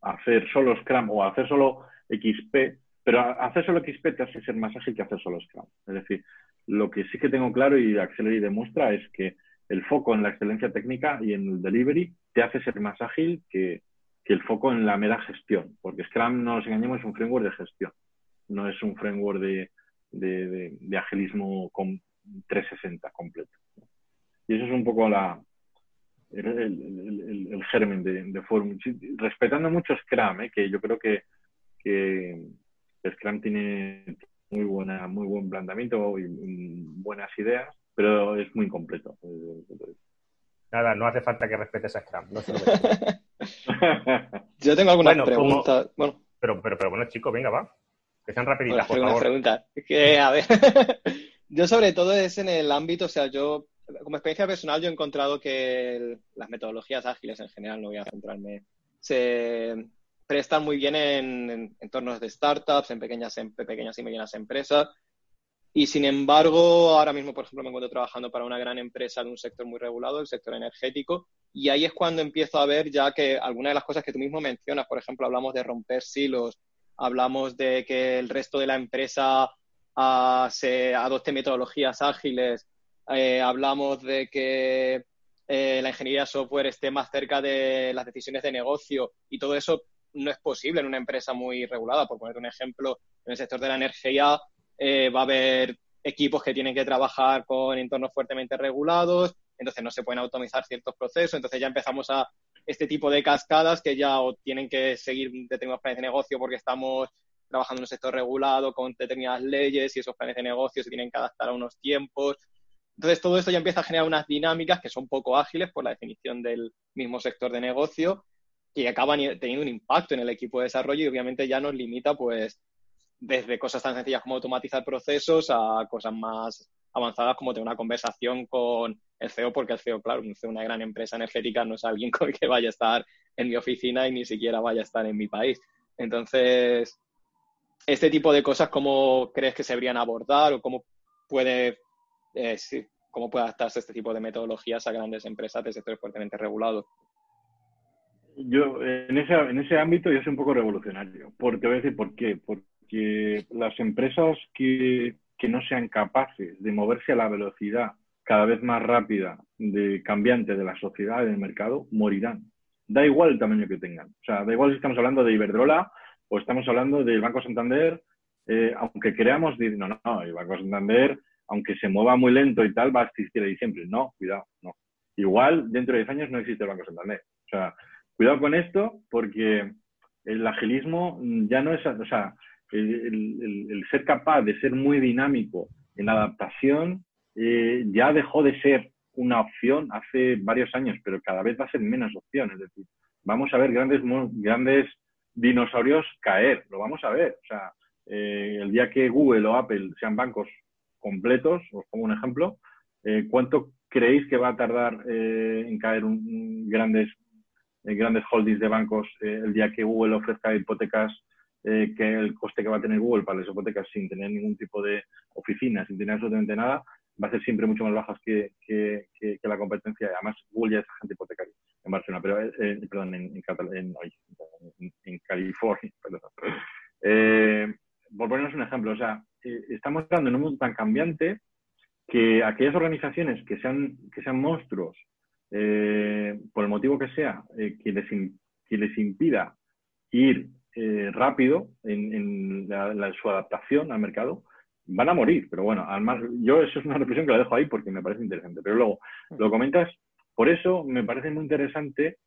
hacer solo Scrum o hacer solo XP, pero hacer solo XP te hace ser más ágil que hacer solo Scrum. Es decir, lo que sí que tengo claro y Accelerate demuestra es que el foco en la excelencia técnica y en el delivery te hace ser más ágil que, el foco en la mera gestión, porque Scrum, no nos engañemos, es un framework de gestión, no es un framework de, de, agilismo con 360 completo. Y eso es un poco la, el, germen de, de Forum. Respetando mucho Scrum, ¿eh? que yo creo que que Scrum tiene muy buena, muy buen planteamiento y buenas ideas, pero es muy incompleto. Nada, no hace falta que respetes a Scrum. [laughs] [laughs] Yo tengo algunas preguntas. Bueno. Pero, pero, pero bueno, chicos, venga, va. Que sean rapiditas, por favor. Pregunta. Que, a ver, [laughs] yo sobre todo es en el ámbito, o sea, yo como experiencia personal yo he encontrado que las metodologías ágiles en general, no voy a centrarme, se, prestan muy bien en, entornos de startups, en pequeñas, en pequeñas y medianas empresas. Y sin embargo, ahora mismo, por ejemplo, me encuentro trabajando para una gran empresa de un sector muy regulado, el sector energético, Y ahí es cuando empiezo a ver ya que algunas de las cosas que tú mismo mencionas, por ejemplo, hablamos de romper silos, hablamos de que el resto de la empresa uh, se adopte metodologías ágiles, eh, hablamos de que eh, la ingeniería software esté más cerca de las decisiones de negocio y todo eso no es posible en una empresa muy regulada. Por poner un ejemplo, en el sector de la energía eh, va a haber equipos que tienen que trabajar con entornos fuertemente regulados, entonces no se pueden automatizar ciertos procesos, entonces ya empezamos a este tipo de cascadas que ya o tienen que seguir determinados planes de negocio porque estamos trabajando en un sector regulado con determinadas leyes y esos planes de negocio se tienen que adaptar a unos tiempos. Entonces todo esto ya empieza a generar unas dinámicas que son poco ágiles por la definición del mismo sector de negocio y acaban teniendo un impacto en el equipo de desarrollo y obviamente ya nos limita pues desde cosas tan sencillas como automatizar procesos a cosas más avanzadas como tener una conversación con el CEO, porque el CEO, claro, una gran empresa energética no es alguien [laughs] con el que vaya a estar en mi oficina y ni siquiera vaya a estar en mi país. Entonces, este tipo de cosas, ¿cómo crees que se deberían abordar o cómo puede, eh, cómo puede adaptarse este tipo de metodologías a grandes empresas de sectores fuertemente regulados? Yo, en ese, en ese ámbito, yo soy un poco revolucionario. Porque voy a decir por qué. Las empresas que, que no sean capaces de moverse a la velocidad cada vez más rápida de cambiante de la sociedad y del mercado, morirán. Da igual el tamaño que tengan. O sea, da igual si estamos hablando de Iberdrola o estamos hablando del Banco Santander, eh, aunque creamos, no, no, no, el Banco Santander, aunque se mueva muy lento y tal, va a existir ahí siempre. No, cuidado, no. Igual dentro de 10 años no existe el Banco Santander. O sea, cuidado con esto porque el agilismo ya no es, o sea, el ser capaz de ser muy dinámico en adaptación eh, ya dejó de ser una opción hace varios años, pero cada vez va a ser menos opción. Es decir, vamos a ver grandes, grandes dinosaurios caer, lo vamos a ver. O sea, eh, el día que Google o Apple sean bancos completos, os pongo un ejemplo, eh, ¿cuánto creéis que va a tardar en caer un, grandes, grandes holdings de bancos el día que Google ofrezca hipotecas que el coste que va a tener Google para las hipotecas sin tener ningún tipo de oficina, sin tener absolutamente nada, va a ser siempre mucho más bajas que, que, que, la competencia. Además, Google ya es agente hipotecario en Barcelona, pero, eh, eh, perdón, en, en, en, California. [laughs] Perdón. Eh, por ponernos un ejemplo, o sea, estamos entrando en un mundo tan cambiante que aquellas organizaciones que sean, que sean monstruos, por el motivo que sea, que, les, que les impida ir rápido en, en su adaptación al mercado, van a morir, pero bueno, además, yo eso es una reflexión que la dejo ahí porque me parece interesante. Pero luego, lo comentas, por eso me parece muy interesante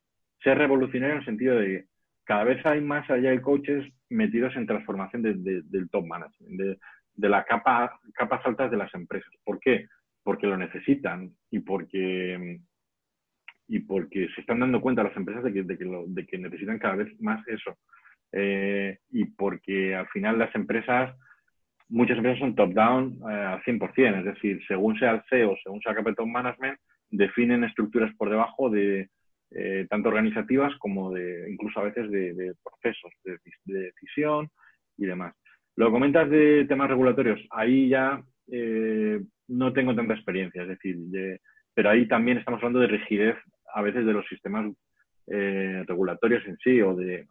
ser revolucionario en el sentido de que cada vez hay más allá de coaches metidos en transformación del top management, de, de las capa, capas altas de las empresas. ¿Por qué? Porque lo necesitan y porque, y porque se están dando cuenta las empresas de que, de que, de que necesitan cada vez más eso. Eh, y porque al final las empresas muchas empresas son top-down eh, al 100%, es decir, según sea el CEO, según sea Capital Management, definen estructuras por debajo de eh, tanto organizativas como de incluso a veces de, procesos de, decisión y demás. Lo comentas de temas regulatorios, ahí ya eh, no tengo tanta experiencia, es decir, pero ahí también estamos hablando de rigidez a veces de los sistemas regulatorios en sí o de,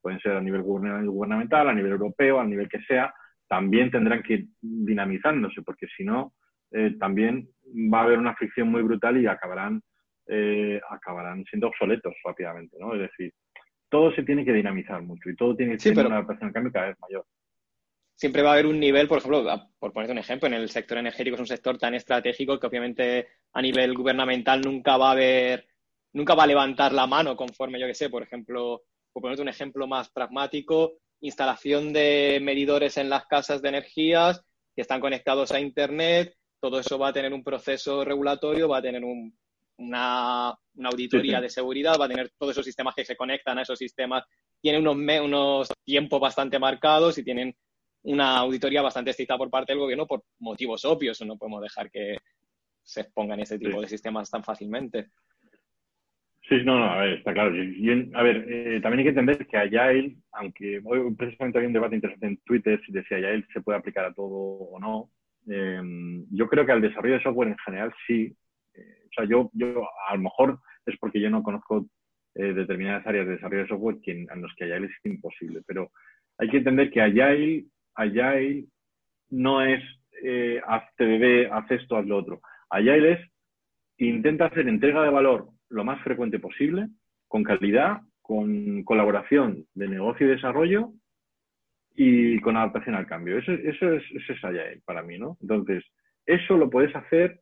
pueden ser a nivel gubernamental, a nivel europeo, a nivel que sea, también tendrán que ir dinamizándose, porque si no, eh, también va a haber una fricción muy brutal y acabarán, eh, acabarán siendo obsoletos rápidamente, ¿no? Es decir, todo se tiene que dinamizar mucho y todo tiene que ser una adaptación al cambio cada vez mayor. Siempre va a haber un nivel, por ejemplo, por ponerte un ejemplo, en el sector energético es un sector tan estratégico que obviamente a nivel gubernamental nunca va a haber, nunca va a levantar la mano conforme, yo que sé, por ejemplo, por ponerte un ejemplo más pragmático, instalación de medidores en las casas de energías que están conectados a Internet. Todo eso va a tener un proceso regulatorio, va a tener una, auditoría de seguridad, va a tener todos esos sistemas que se conectan a esos sistemas. Tienen unos, unos tiempos bastante marcados y tienen una auditoría bastante estricta por parte del gobierno por motivos obvios. No podemos dejar que se expongan ese tipo de sistemas tan fácilmente. Sí, no, no, a ver, está claro. a ver, eh, también hay que entender que Agile, aunque hoy precisamente había un debate interesante en Twitter si decía Agile se puede aplicar a todo o no, em, yo creo que al desarrollo de software en general sí. Eh, o sea, yo, yo a lo mejor es porque yo no conozco eh, determinadas áreas de desarrollo de software en los que Agile es imposible. Pero hay que entender que Agile, Agile no es eh, haz TDD, haz esto, haz lo otro. Agile es intenta hacer entrega de valor lo más frecuente posible, con calidad, con colaboración de negocio y desarrollo y con adaptación al cambio. Eso, eso, es, eso es Agile para mí, ¿no? Entonces, eso lo puedes hacer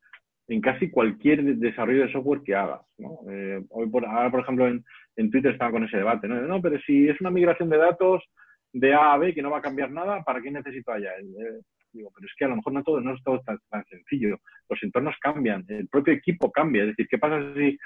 en casi cualquier desarrollo de software que hagas. ¿no? Eh, hoy por, ahora, por ejemplo, en, en, Twitter estaba con ese debate. ¿no? no, pero si es una migración de datos de A a B que no va a cambiar nada, ¿para qué necesito allá? Eh, digo, pero es que a lo mejor no todo, no es todo tan, tan, sencillo. Los entornos cambian, el propio equipo cambia. Es decir, ¿qué pasa si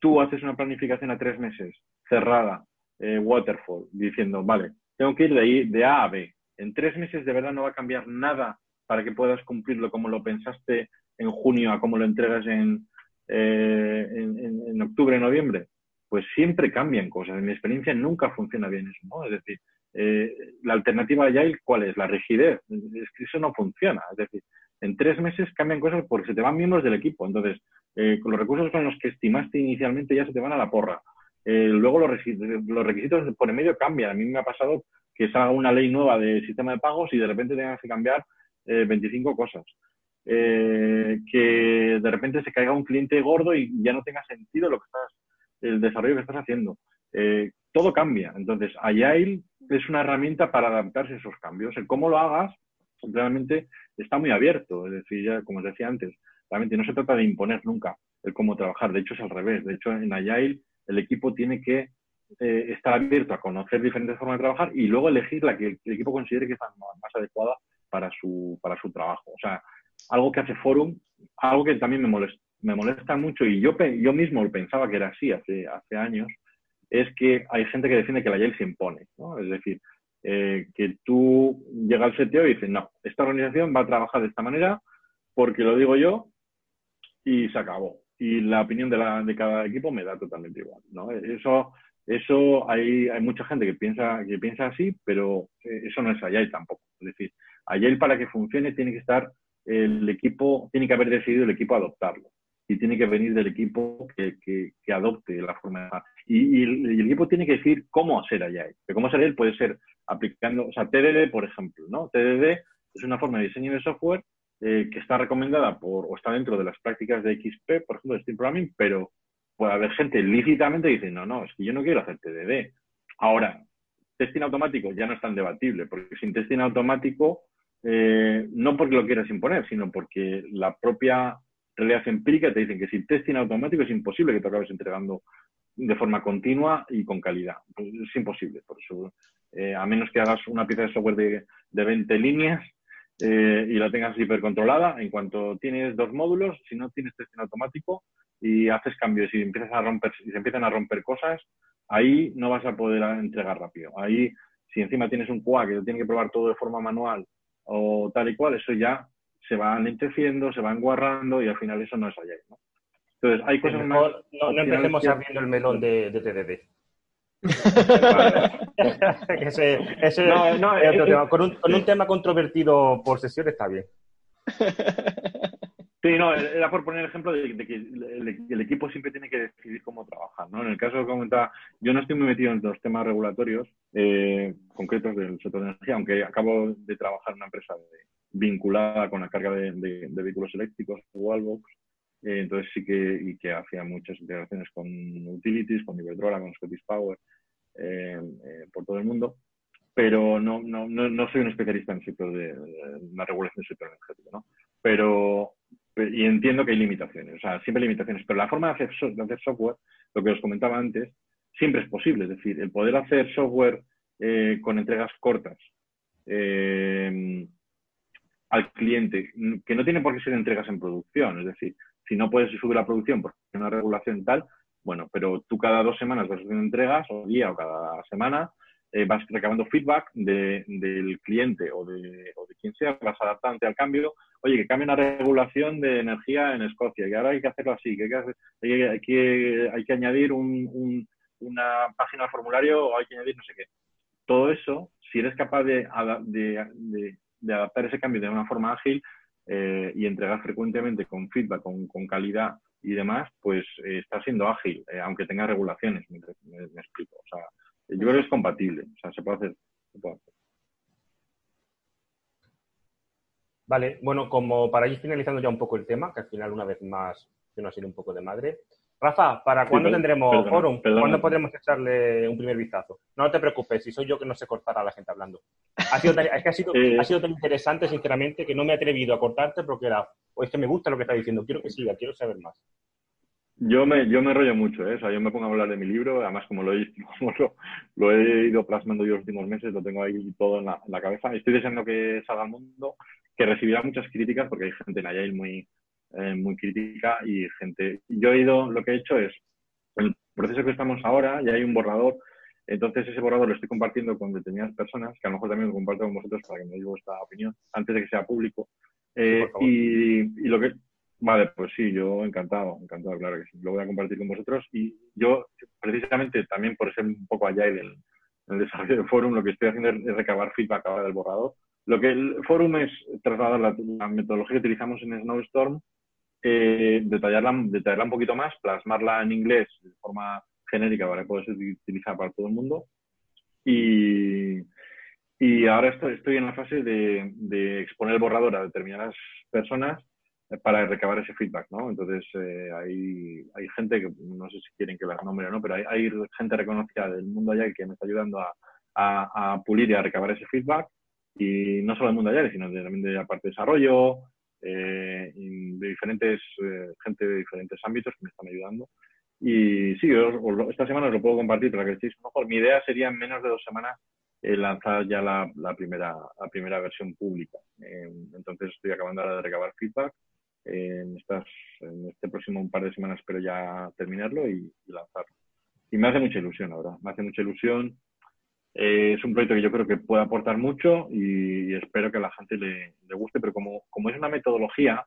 tú haces una planificación a tres meses, cerrada, eh, waterfall, diciendo, vale, tengo que ir de, ahí, de A a B. En tres meses de verdad no va a cambiar nada para que puedas cumplirlo como lo pensaste en junio a cómo lo entregas en, eh, en, en, octubre, noviembre, pues siempre cambian cosas. En mi experiencia nunca funciona bien eso, ¿no? Es decir, eh, la alternativa Agile, ¿cuál es? La rigidez. Es que eso no funciona. Es decir, en tres meses cambian cosas porque se te van miembros del equipo. Entonces, eh, con los recursos con los que estimaste inicialmente ya se te van a la porra. Eh, luego los, requisitos por en medio cambian. A mí me ha pasado que salga una ley nueva de sistema de pagos y de repente tengas que cambiar 25 cosas. Eh, que de repente se caiga un cliente gordo y ya no tenga sentido lo que estás, el desarrollo que estás haciendo. Eh, todo cambia. Entonces, Agile es una herramienta para adaptarse a esos cambios. El cómo lo hagas realmente está muy abierto. Es decir, ya como os decía antes, realmente no se trata de imponer nunca el cómo trabajar. De hecho, es al revés. De hecho, en Agile el equipo tiene que eh, estar abierto a conocer diferentes formas de trabajar y luego elegir la que el equipo considere que es más adecuada para su, para su trabajo. O sea, algo que hace Forum, algo que también me molesta, me molesta mucho y yo, yo mismo pensaba que era así hace, hace años, es que hay gente que defiende que la Yale se impone, ¿no? Es decir, eh, que tú llegas al CTO y dices, no, esta organización va a trabajar de esta manera porque lo digo yo y se acabó. Y la opinión de, la, de cada equipo me da totalmente igual, ¿no? Eso, eso hay, hay mucha gente que piensa, que piensa así, pero eh, eso no es Agile tampoco. Es decir, Agile para que funcione tiene que estar el equipo, tiene que haber decidido el equipo adoptarlo. Y tiene que venir del equipo que, que, adopte la forma de y, y, el, equipo tiene que decir cómo hacer. Que cómo hacer puede ser aplicando, o sea, TDD, por ejemplo, ¿no? TDD es una forma de diseño de software eh, que está recomendada por, o está dentro de las prácticas de XP, por ejemplo, de Steam Programming, pero puede haber gente lícitamente dice, no, no, es que yo no quiero hacer TDD. Ahora, testing automático ya no es tan debatible, porque sin testing automático eh, no porque lo quieras imponer, sino porque la propia realidad empírica te dicen que si testing automático es imposible que te acabes entregando de forma continua y con calidad. Pues es imposible. Por eso, eh, a menos que hagas una pieza de software de, de 20 líneas eh, y la tengas hipercontrolada, en cuanto tienes dos módulos, si no tienes testing automático y haces cambios y empiezas a romper, y se empiezan a romper cosas, ahí no vas a poder entregar rápido. Ahí, si encima tienes un QA que lo tiene que probar todo de forma manual o tal y cual, eso ya se va enlenteciendo, se va enguarrando y al final eso no es allá. ¿no? Entonces, hay cosas más... No, no empecemos abriendo el melón de, de TDD. [laughs] ese, ese no, no, es otro tema. Con, un, con un tema controvertido por sesión está bien. [laughs] Sí, no, era por poner el ejemplo de, de que el, el, equipo siempre tiene que decidir cómo trabajar, ¿no? En el caso que comentaba, yo no estoy muy metido en los temas regulatorios eh, concretos del sector de energía, aunque acabo de trabajar en una empresa de, vinculada con la carga de, de, de vehículos eléctricos, Wallbox, eh, entonces sí que, y que hacía muchas integraciones con utilities, con Iberdrola, con Scottish Power, eh, eh, por todo el mundo, pero no, no, no, no, soy un especialista en el sector de, la regulación del sector energético, ¿no? Pero, y entiendo que hay limitaciones, o sea, siempre hay limitaciones, pero la forma de hacer, de hacer software, lo que os comentaba antes, siempre es posible, es decir, el poder hacer software eh, con entregas cortas eh, al cliente, que no tiene por qué ser entregas en producción, es decir, si no puedes subir la producción porque una regulación tal, bueno, pero tú cada dos semanas vas haciendo entregas, o día o cada semana, eh, vas recabando feedback de, del cliente o de, o de quien sea, vas adaptándote al cambio. Oye, que cambie una regulación de energía en Escocia, que ahora hay que hacerlo así, que hay que, hacer, hay, hay que, hay que añadir un, un, una página de formulario o hay que añadir no sé qué. Todo eso, si eres capaz de adaptar ese cambio de una forma ágil eh, y entregar frecuentemente con feedback, con, calidad y demás, pues eh, está siendo ágil, eh, aunque tenga regulaciones, me, explico. O sea, yo creo que es compatible, o sea, se puede hacer. Vale, bueno, como para ir finalizando ya un poco el tema, que al final una vez más yo no ha sido un poco de madre, Rafa, ¿para cuándo tendremos forum? ¿Cuándo podremos echarle un primer vistazo? No te preocupes, si soy yo que no sé cortar a la gente hablando. Ha sido tan, es que ha sido, [laughs] eh. ha sido tan interesante, sinceramente, que no me he atrevido a cortarte porque era, o es que me gusta lo que está diciendo, quiero que siga, quiero saber más. Yo me, yo me rollo mucho, ¿eh? o sea, yo me pongo a hablar de mi libro, además como lo he, [laughs] lo, he ido plasmando yo los últimos meses, lo tengo ahí todo en la, en la cabeza. Estoy deseando que salga al mundo, que recibirá muchas críticas, porque hay gente en Agile muy, eh, muy crítica y gente. Yo he ido, lo que he hecho es, en el proceso que estamos ahora, ya hay un borrador, entonces ese borrador lo estoy compartiendo con determinadas personas, que a lo mejor también lo comparto con vosotros para que me diga vuestra opinión, antes de que sea público. Eh, y, y, lo que. Vale, pues sí, yo encantado, encantado, claro que sí. Lo voy a compartir con vosotros. Y yo, precisamente, también por ser un poco allá del, el desarrollo del forum, lo que estoy haciendo es recabar feedback ahora del borrador. Lo que el forum es trasladar la metodología que utilizamos en Snowstorm eh, detallarla, detallarla un poquito más, plasmarla en inglés de forma genérica para que pueda ser utilizada para todo el mundo. Y, y ahora estoy, estoy en la fase de, de, exponer el borrador a determinadas personas para recabar ese feedback, ¿no? Entonces, eh, hay, hay gente que, no sé si quieren que las nombre o no, pero hay, hay gente reconocida del mundo allá que me está ayudando a, a, a, pulir y a recabar ese feedback. Y no solo del mundo allá, sino también de la parte de desarrollo, eh, de diferentes, eh, gente de diferentes ámbitos que me están ayudando. Y sí, esta semana os lo puedo compartir para que estéis mejor. Mi idea sería en menos de dos semanas eh, lanzar ya la, la, primera, la primera versión pública. entonces estoy acabando ahora de recabar feedback. en, estas, en este próximo un par de semanas espero ya terminarlo y, y lanzarlo. Y me hace mucha ilusión ahora, me hace mucha ilusión eh, es un proyecto que yo creo que puede aportar mucho y espero que a la gente le, guste, pero como, como, es una metodología,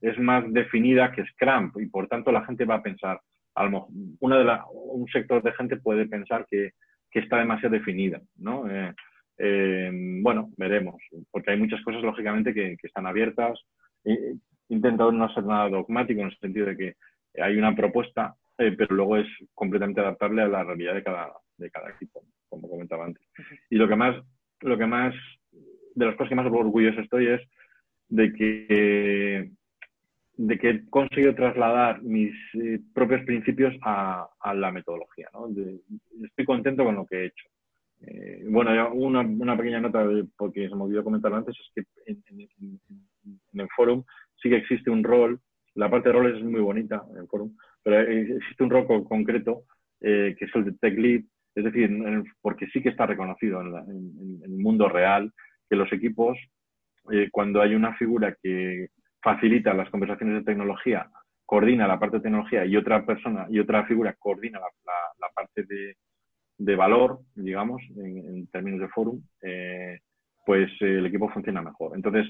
es más definida que Scrum y por tanto la gente va a pensar, a lo una de un sector de gente puede pensar que, que está demasiado definida, ¿no? Eh, eh, bueno, veremos, porque hay muchas cosas lógicamente que, que están abiertas. He intentado no ser nada dogmático en el sentido de que hay una propuesta, pero luego es completamente adaptable a la realidad de cada, de cada equipo como comentaba antes. Y lo que más, lo que más, de las cosas que más orgulloso estoy es de que, de que he conseguido trasladar mis eh, propios principios a, a la metodología. ¿no? estoy contento con lo que he hecho. Eh, bueno, una, una, pequeña nota, porque se me olvidó comentarlo antes, es que en, en, el forum sí que existe un rol, la parte de roles es muy bonita en el forum, pero existe un rol concreto eh, que es el de Tech Lead, es decir, porque sí que está reconocido en, el mundo real que los equipos, eh, cuando hay una figura que facilita las conversaciones de tecnología, coordina la parte de tecnología y otra persona y otra figura coordina la, parte de, valor, digamos, en, términos de forum, eh, pues el equipo funciona mejor. Entonces,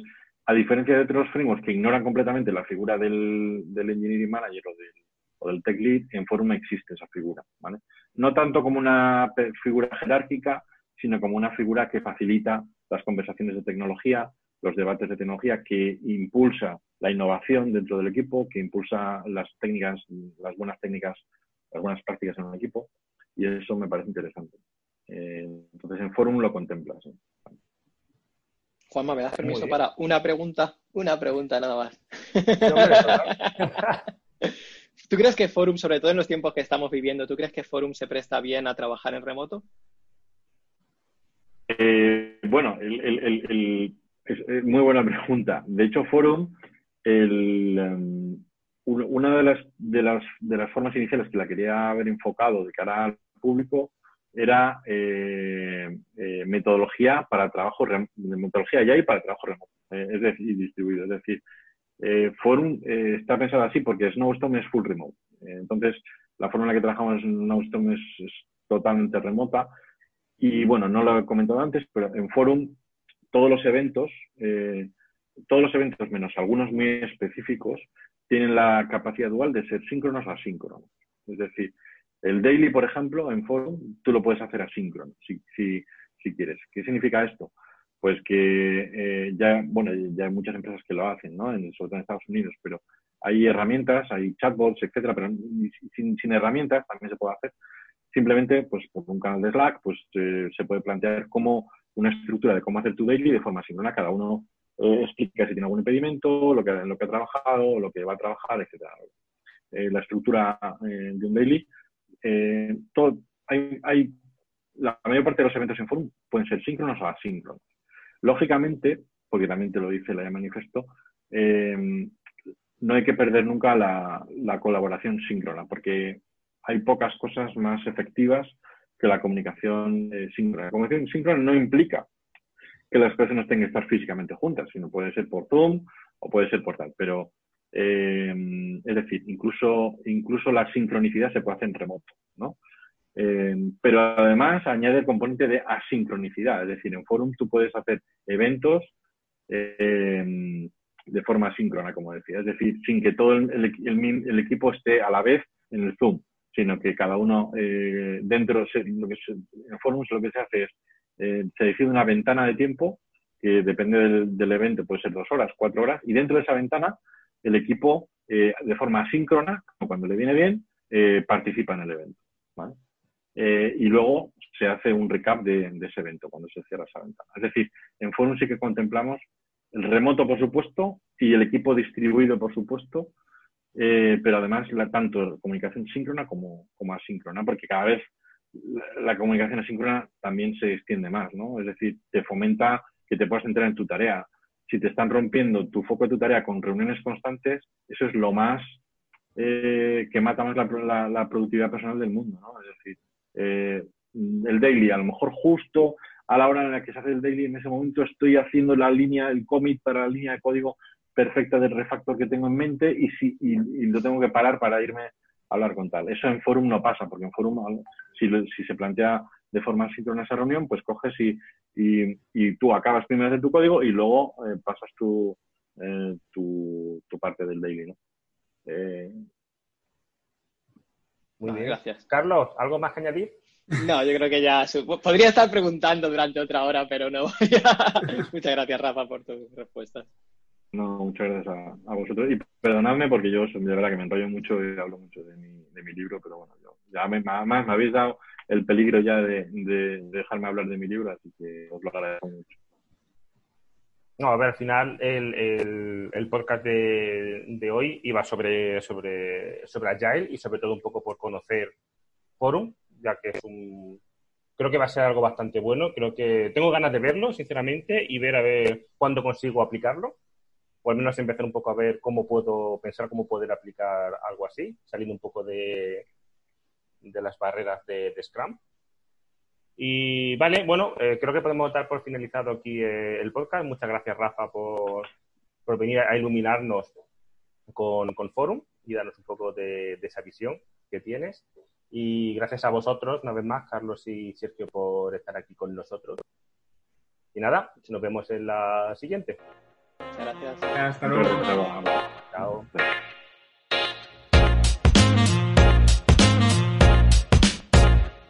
a diferencia de otros frameworks que ignoran completamente la figura del, del engineering manager o del o del tech lead, en Forum existe esa figura, ¿vale? No tanto como una figura jerárquica, sino como una figura que facilita las conversaciones de tecnología, los debates de tecnología, que impulsa la innovación dentro del equipo, que impulsa las técnicas, las buenas técnicas, las buenas prácticas en un equipo, y eso me parece interesante. Eh, entonces, en Forum lo contempla. Juanma, ¿me das permiso para una pregunta? Una pregunta nada más. [laughs] ¿Tú crees que Forum, sobre todo en los tiempos que estamos viviendo, ¿tú crees que Forum se presta bien a trabajar en remoto? Eh, bueno, es, muy buena pregunta. De hecho, Forum, um, una de las, de, las, formas iniciales que la quería haber enfocado de cara al público era eh, eh, metodología para trabajo, metodología ya y para trabajo remoto, es decir, distribuido. Es decir, eh, Forum eh, está pensado así porque Snowstorm es full remote. Eh, entonces, la forma en la que trabajamos en Snowstorm es, totalmente remota. Y bueno, no lo he comentado antes, pero en Forum todos los eventos, todos los eventos menos algunos muy específicos, tienen la capacidad dual de ser síncronos o asíncronos. Es decir, el daily, por ejemplo, en Forum, tú lo puedes hacer asíncrono, si, si, si quieres. ¿Qué significa esto? Pues que eh, ya, bueno, ya hay muchas empresas que lo hacen, ¿no? En, sobre todo en Estados Unidos, pero hay herramientas, hay chatbots, etcétera, pero sin, sin herramientas también se puede hacer. Simplemente, pues por un canal de Slack, pues eh, se puede plantear como una estructura de cómo hacer tu daily de forma síncrona. Cada uno eh, explica si tiene algún impedimento, lo que, lo que ha trabajado, lo que va a trabajar, etcétera. Eh, la estructura de un daily. todo, hay, hay, la mayor parte de los eventos en forum pueden ser síncronos o asíncronos. Lógicamente, porque también te lo dice la manifiesto, no hay que perder nunca la, la colaboración síncrona, porque hay pocas cosas más efectivas que la comunicación eh, síncrona. La comunicación síncrona no implica que las personas tengan que estar físicamente juntas, sino puede ser por Zoom o puede ser por tal. Pero, eh, es decir, incluso, incluso la sincronicidad se puede hacer en remoto, ¿no? Eh, pero además añade el componente de asincronicidad, es decir, en Forum tú puedes hacer eventos de forma síncrona, como decía, es decir, sin que todo el, el, equipo esté a la vez en el Zoom sino que cada uno eh, dentro, lo que en Forums lo que se hace es, eh, se decide una ventana de tiempo que depende del, evento, puede ser dos horas, cuatro horas, y dentro de esa ventana el equipo eh, de forma síncrona, cuando le viene bien, participa en el evento. Y luego se hace un recap de, ese evento cuando se cierra esa ventana. Es decir, en Forum sí que contemplamos el remoto, por supuesto, y el equipo distribuido, por supuesto, eh, pero además la, tanto comunicación síncrona como, como asíncrona, porque cada vez la, comunicación asíncrona también se extiende más, ¿no? Es decir, te fomenta que te puedas entrar en tu tarea. Si te están rompiendo tu foco de tu tarea con reuniones constantes, eso es lo más eh, que mata más la, la, productividad personal del mundo, ¿no? Es decir, eh, el daily, a lo mejor justo a la hora en la que se hace el daily, en ese momento estoy haciendo la línea, el commit para la línea de código perfecta del refactor que tengo en mente y, si, y, lo tengo que parar para irme a hablar con tal. Eso en Forum no pasa, porque en Forum, si, si se plantea de forma síncrona esa reunión, pues coges y, y, tú acabas primero de tu código y luego eh, pasas tu, eh, tu, tu, parte del daily. ¿no? Eh... Muy bien. Gracias. Carlos, ¿algo más que añadir? No, yo creo que ya podría estar preguntando durante otra hora, pero no. [laughs] Muchas gracias, Rafa, por tus respuestas. No, muchas gracias a, vosotros. Y perdonadme porque yo, de verdad, que me enrollo mucho y hablo mucho de mi, de mi libro, pero bueno, yo, ya me, más me habéis dado el peligro ya de, de, dejarme hablar de mi libro, así que os lo agradezco mucho. No, a ver, al final el, el, el podcast de, de, hoy iba sobre, sobre, sobre Agile y sobre todo un poco por conocer Forum, ya que es un... Creo que va a ser algo bastante bueno. Creo que tengo ganas de verlo, sinceramente, y ver a ver cuándo consigo aplicarlo o al menos empezar un poco a ver cómo puedo pensar cómo poder aplicar algo así, saliendo un poco de, de las barreras de, Scrum. Y vale, bueno, eh, creo que podemos dar por finalizado aquí eh, el podcast. Muchas gracias, Rafa, por, por venir a iluminarnos con, con, Forum y darnos un poco de, de, esa visión que tienes. Y gracias a vosotros, una vez más, Carlos y Sergio, por estar aquí con nosotros. Y nada, nos vemos en la siguiente. Gracias. Hasta luego. Chao.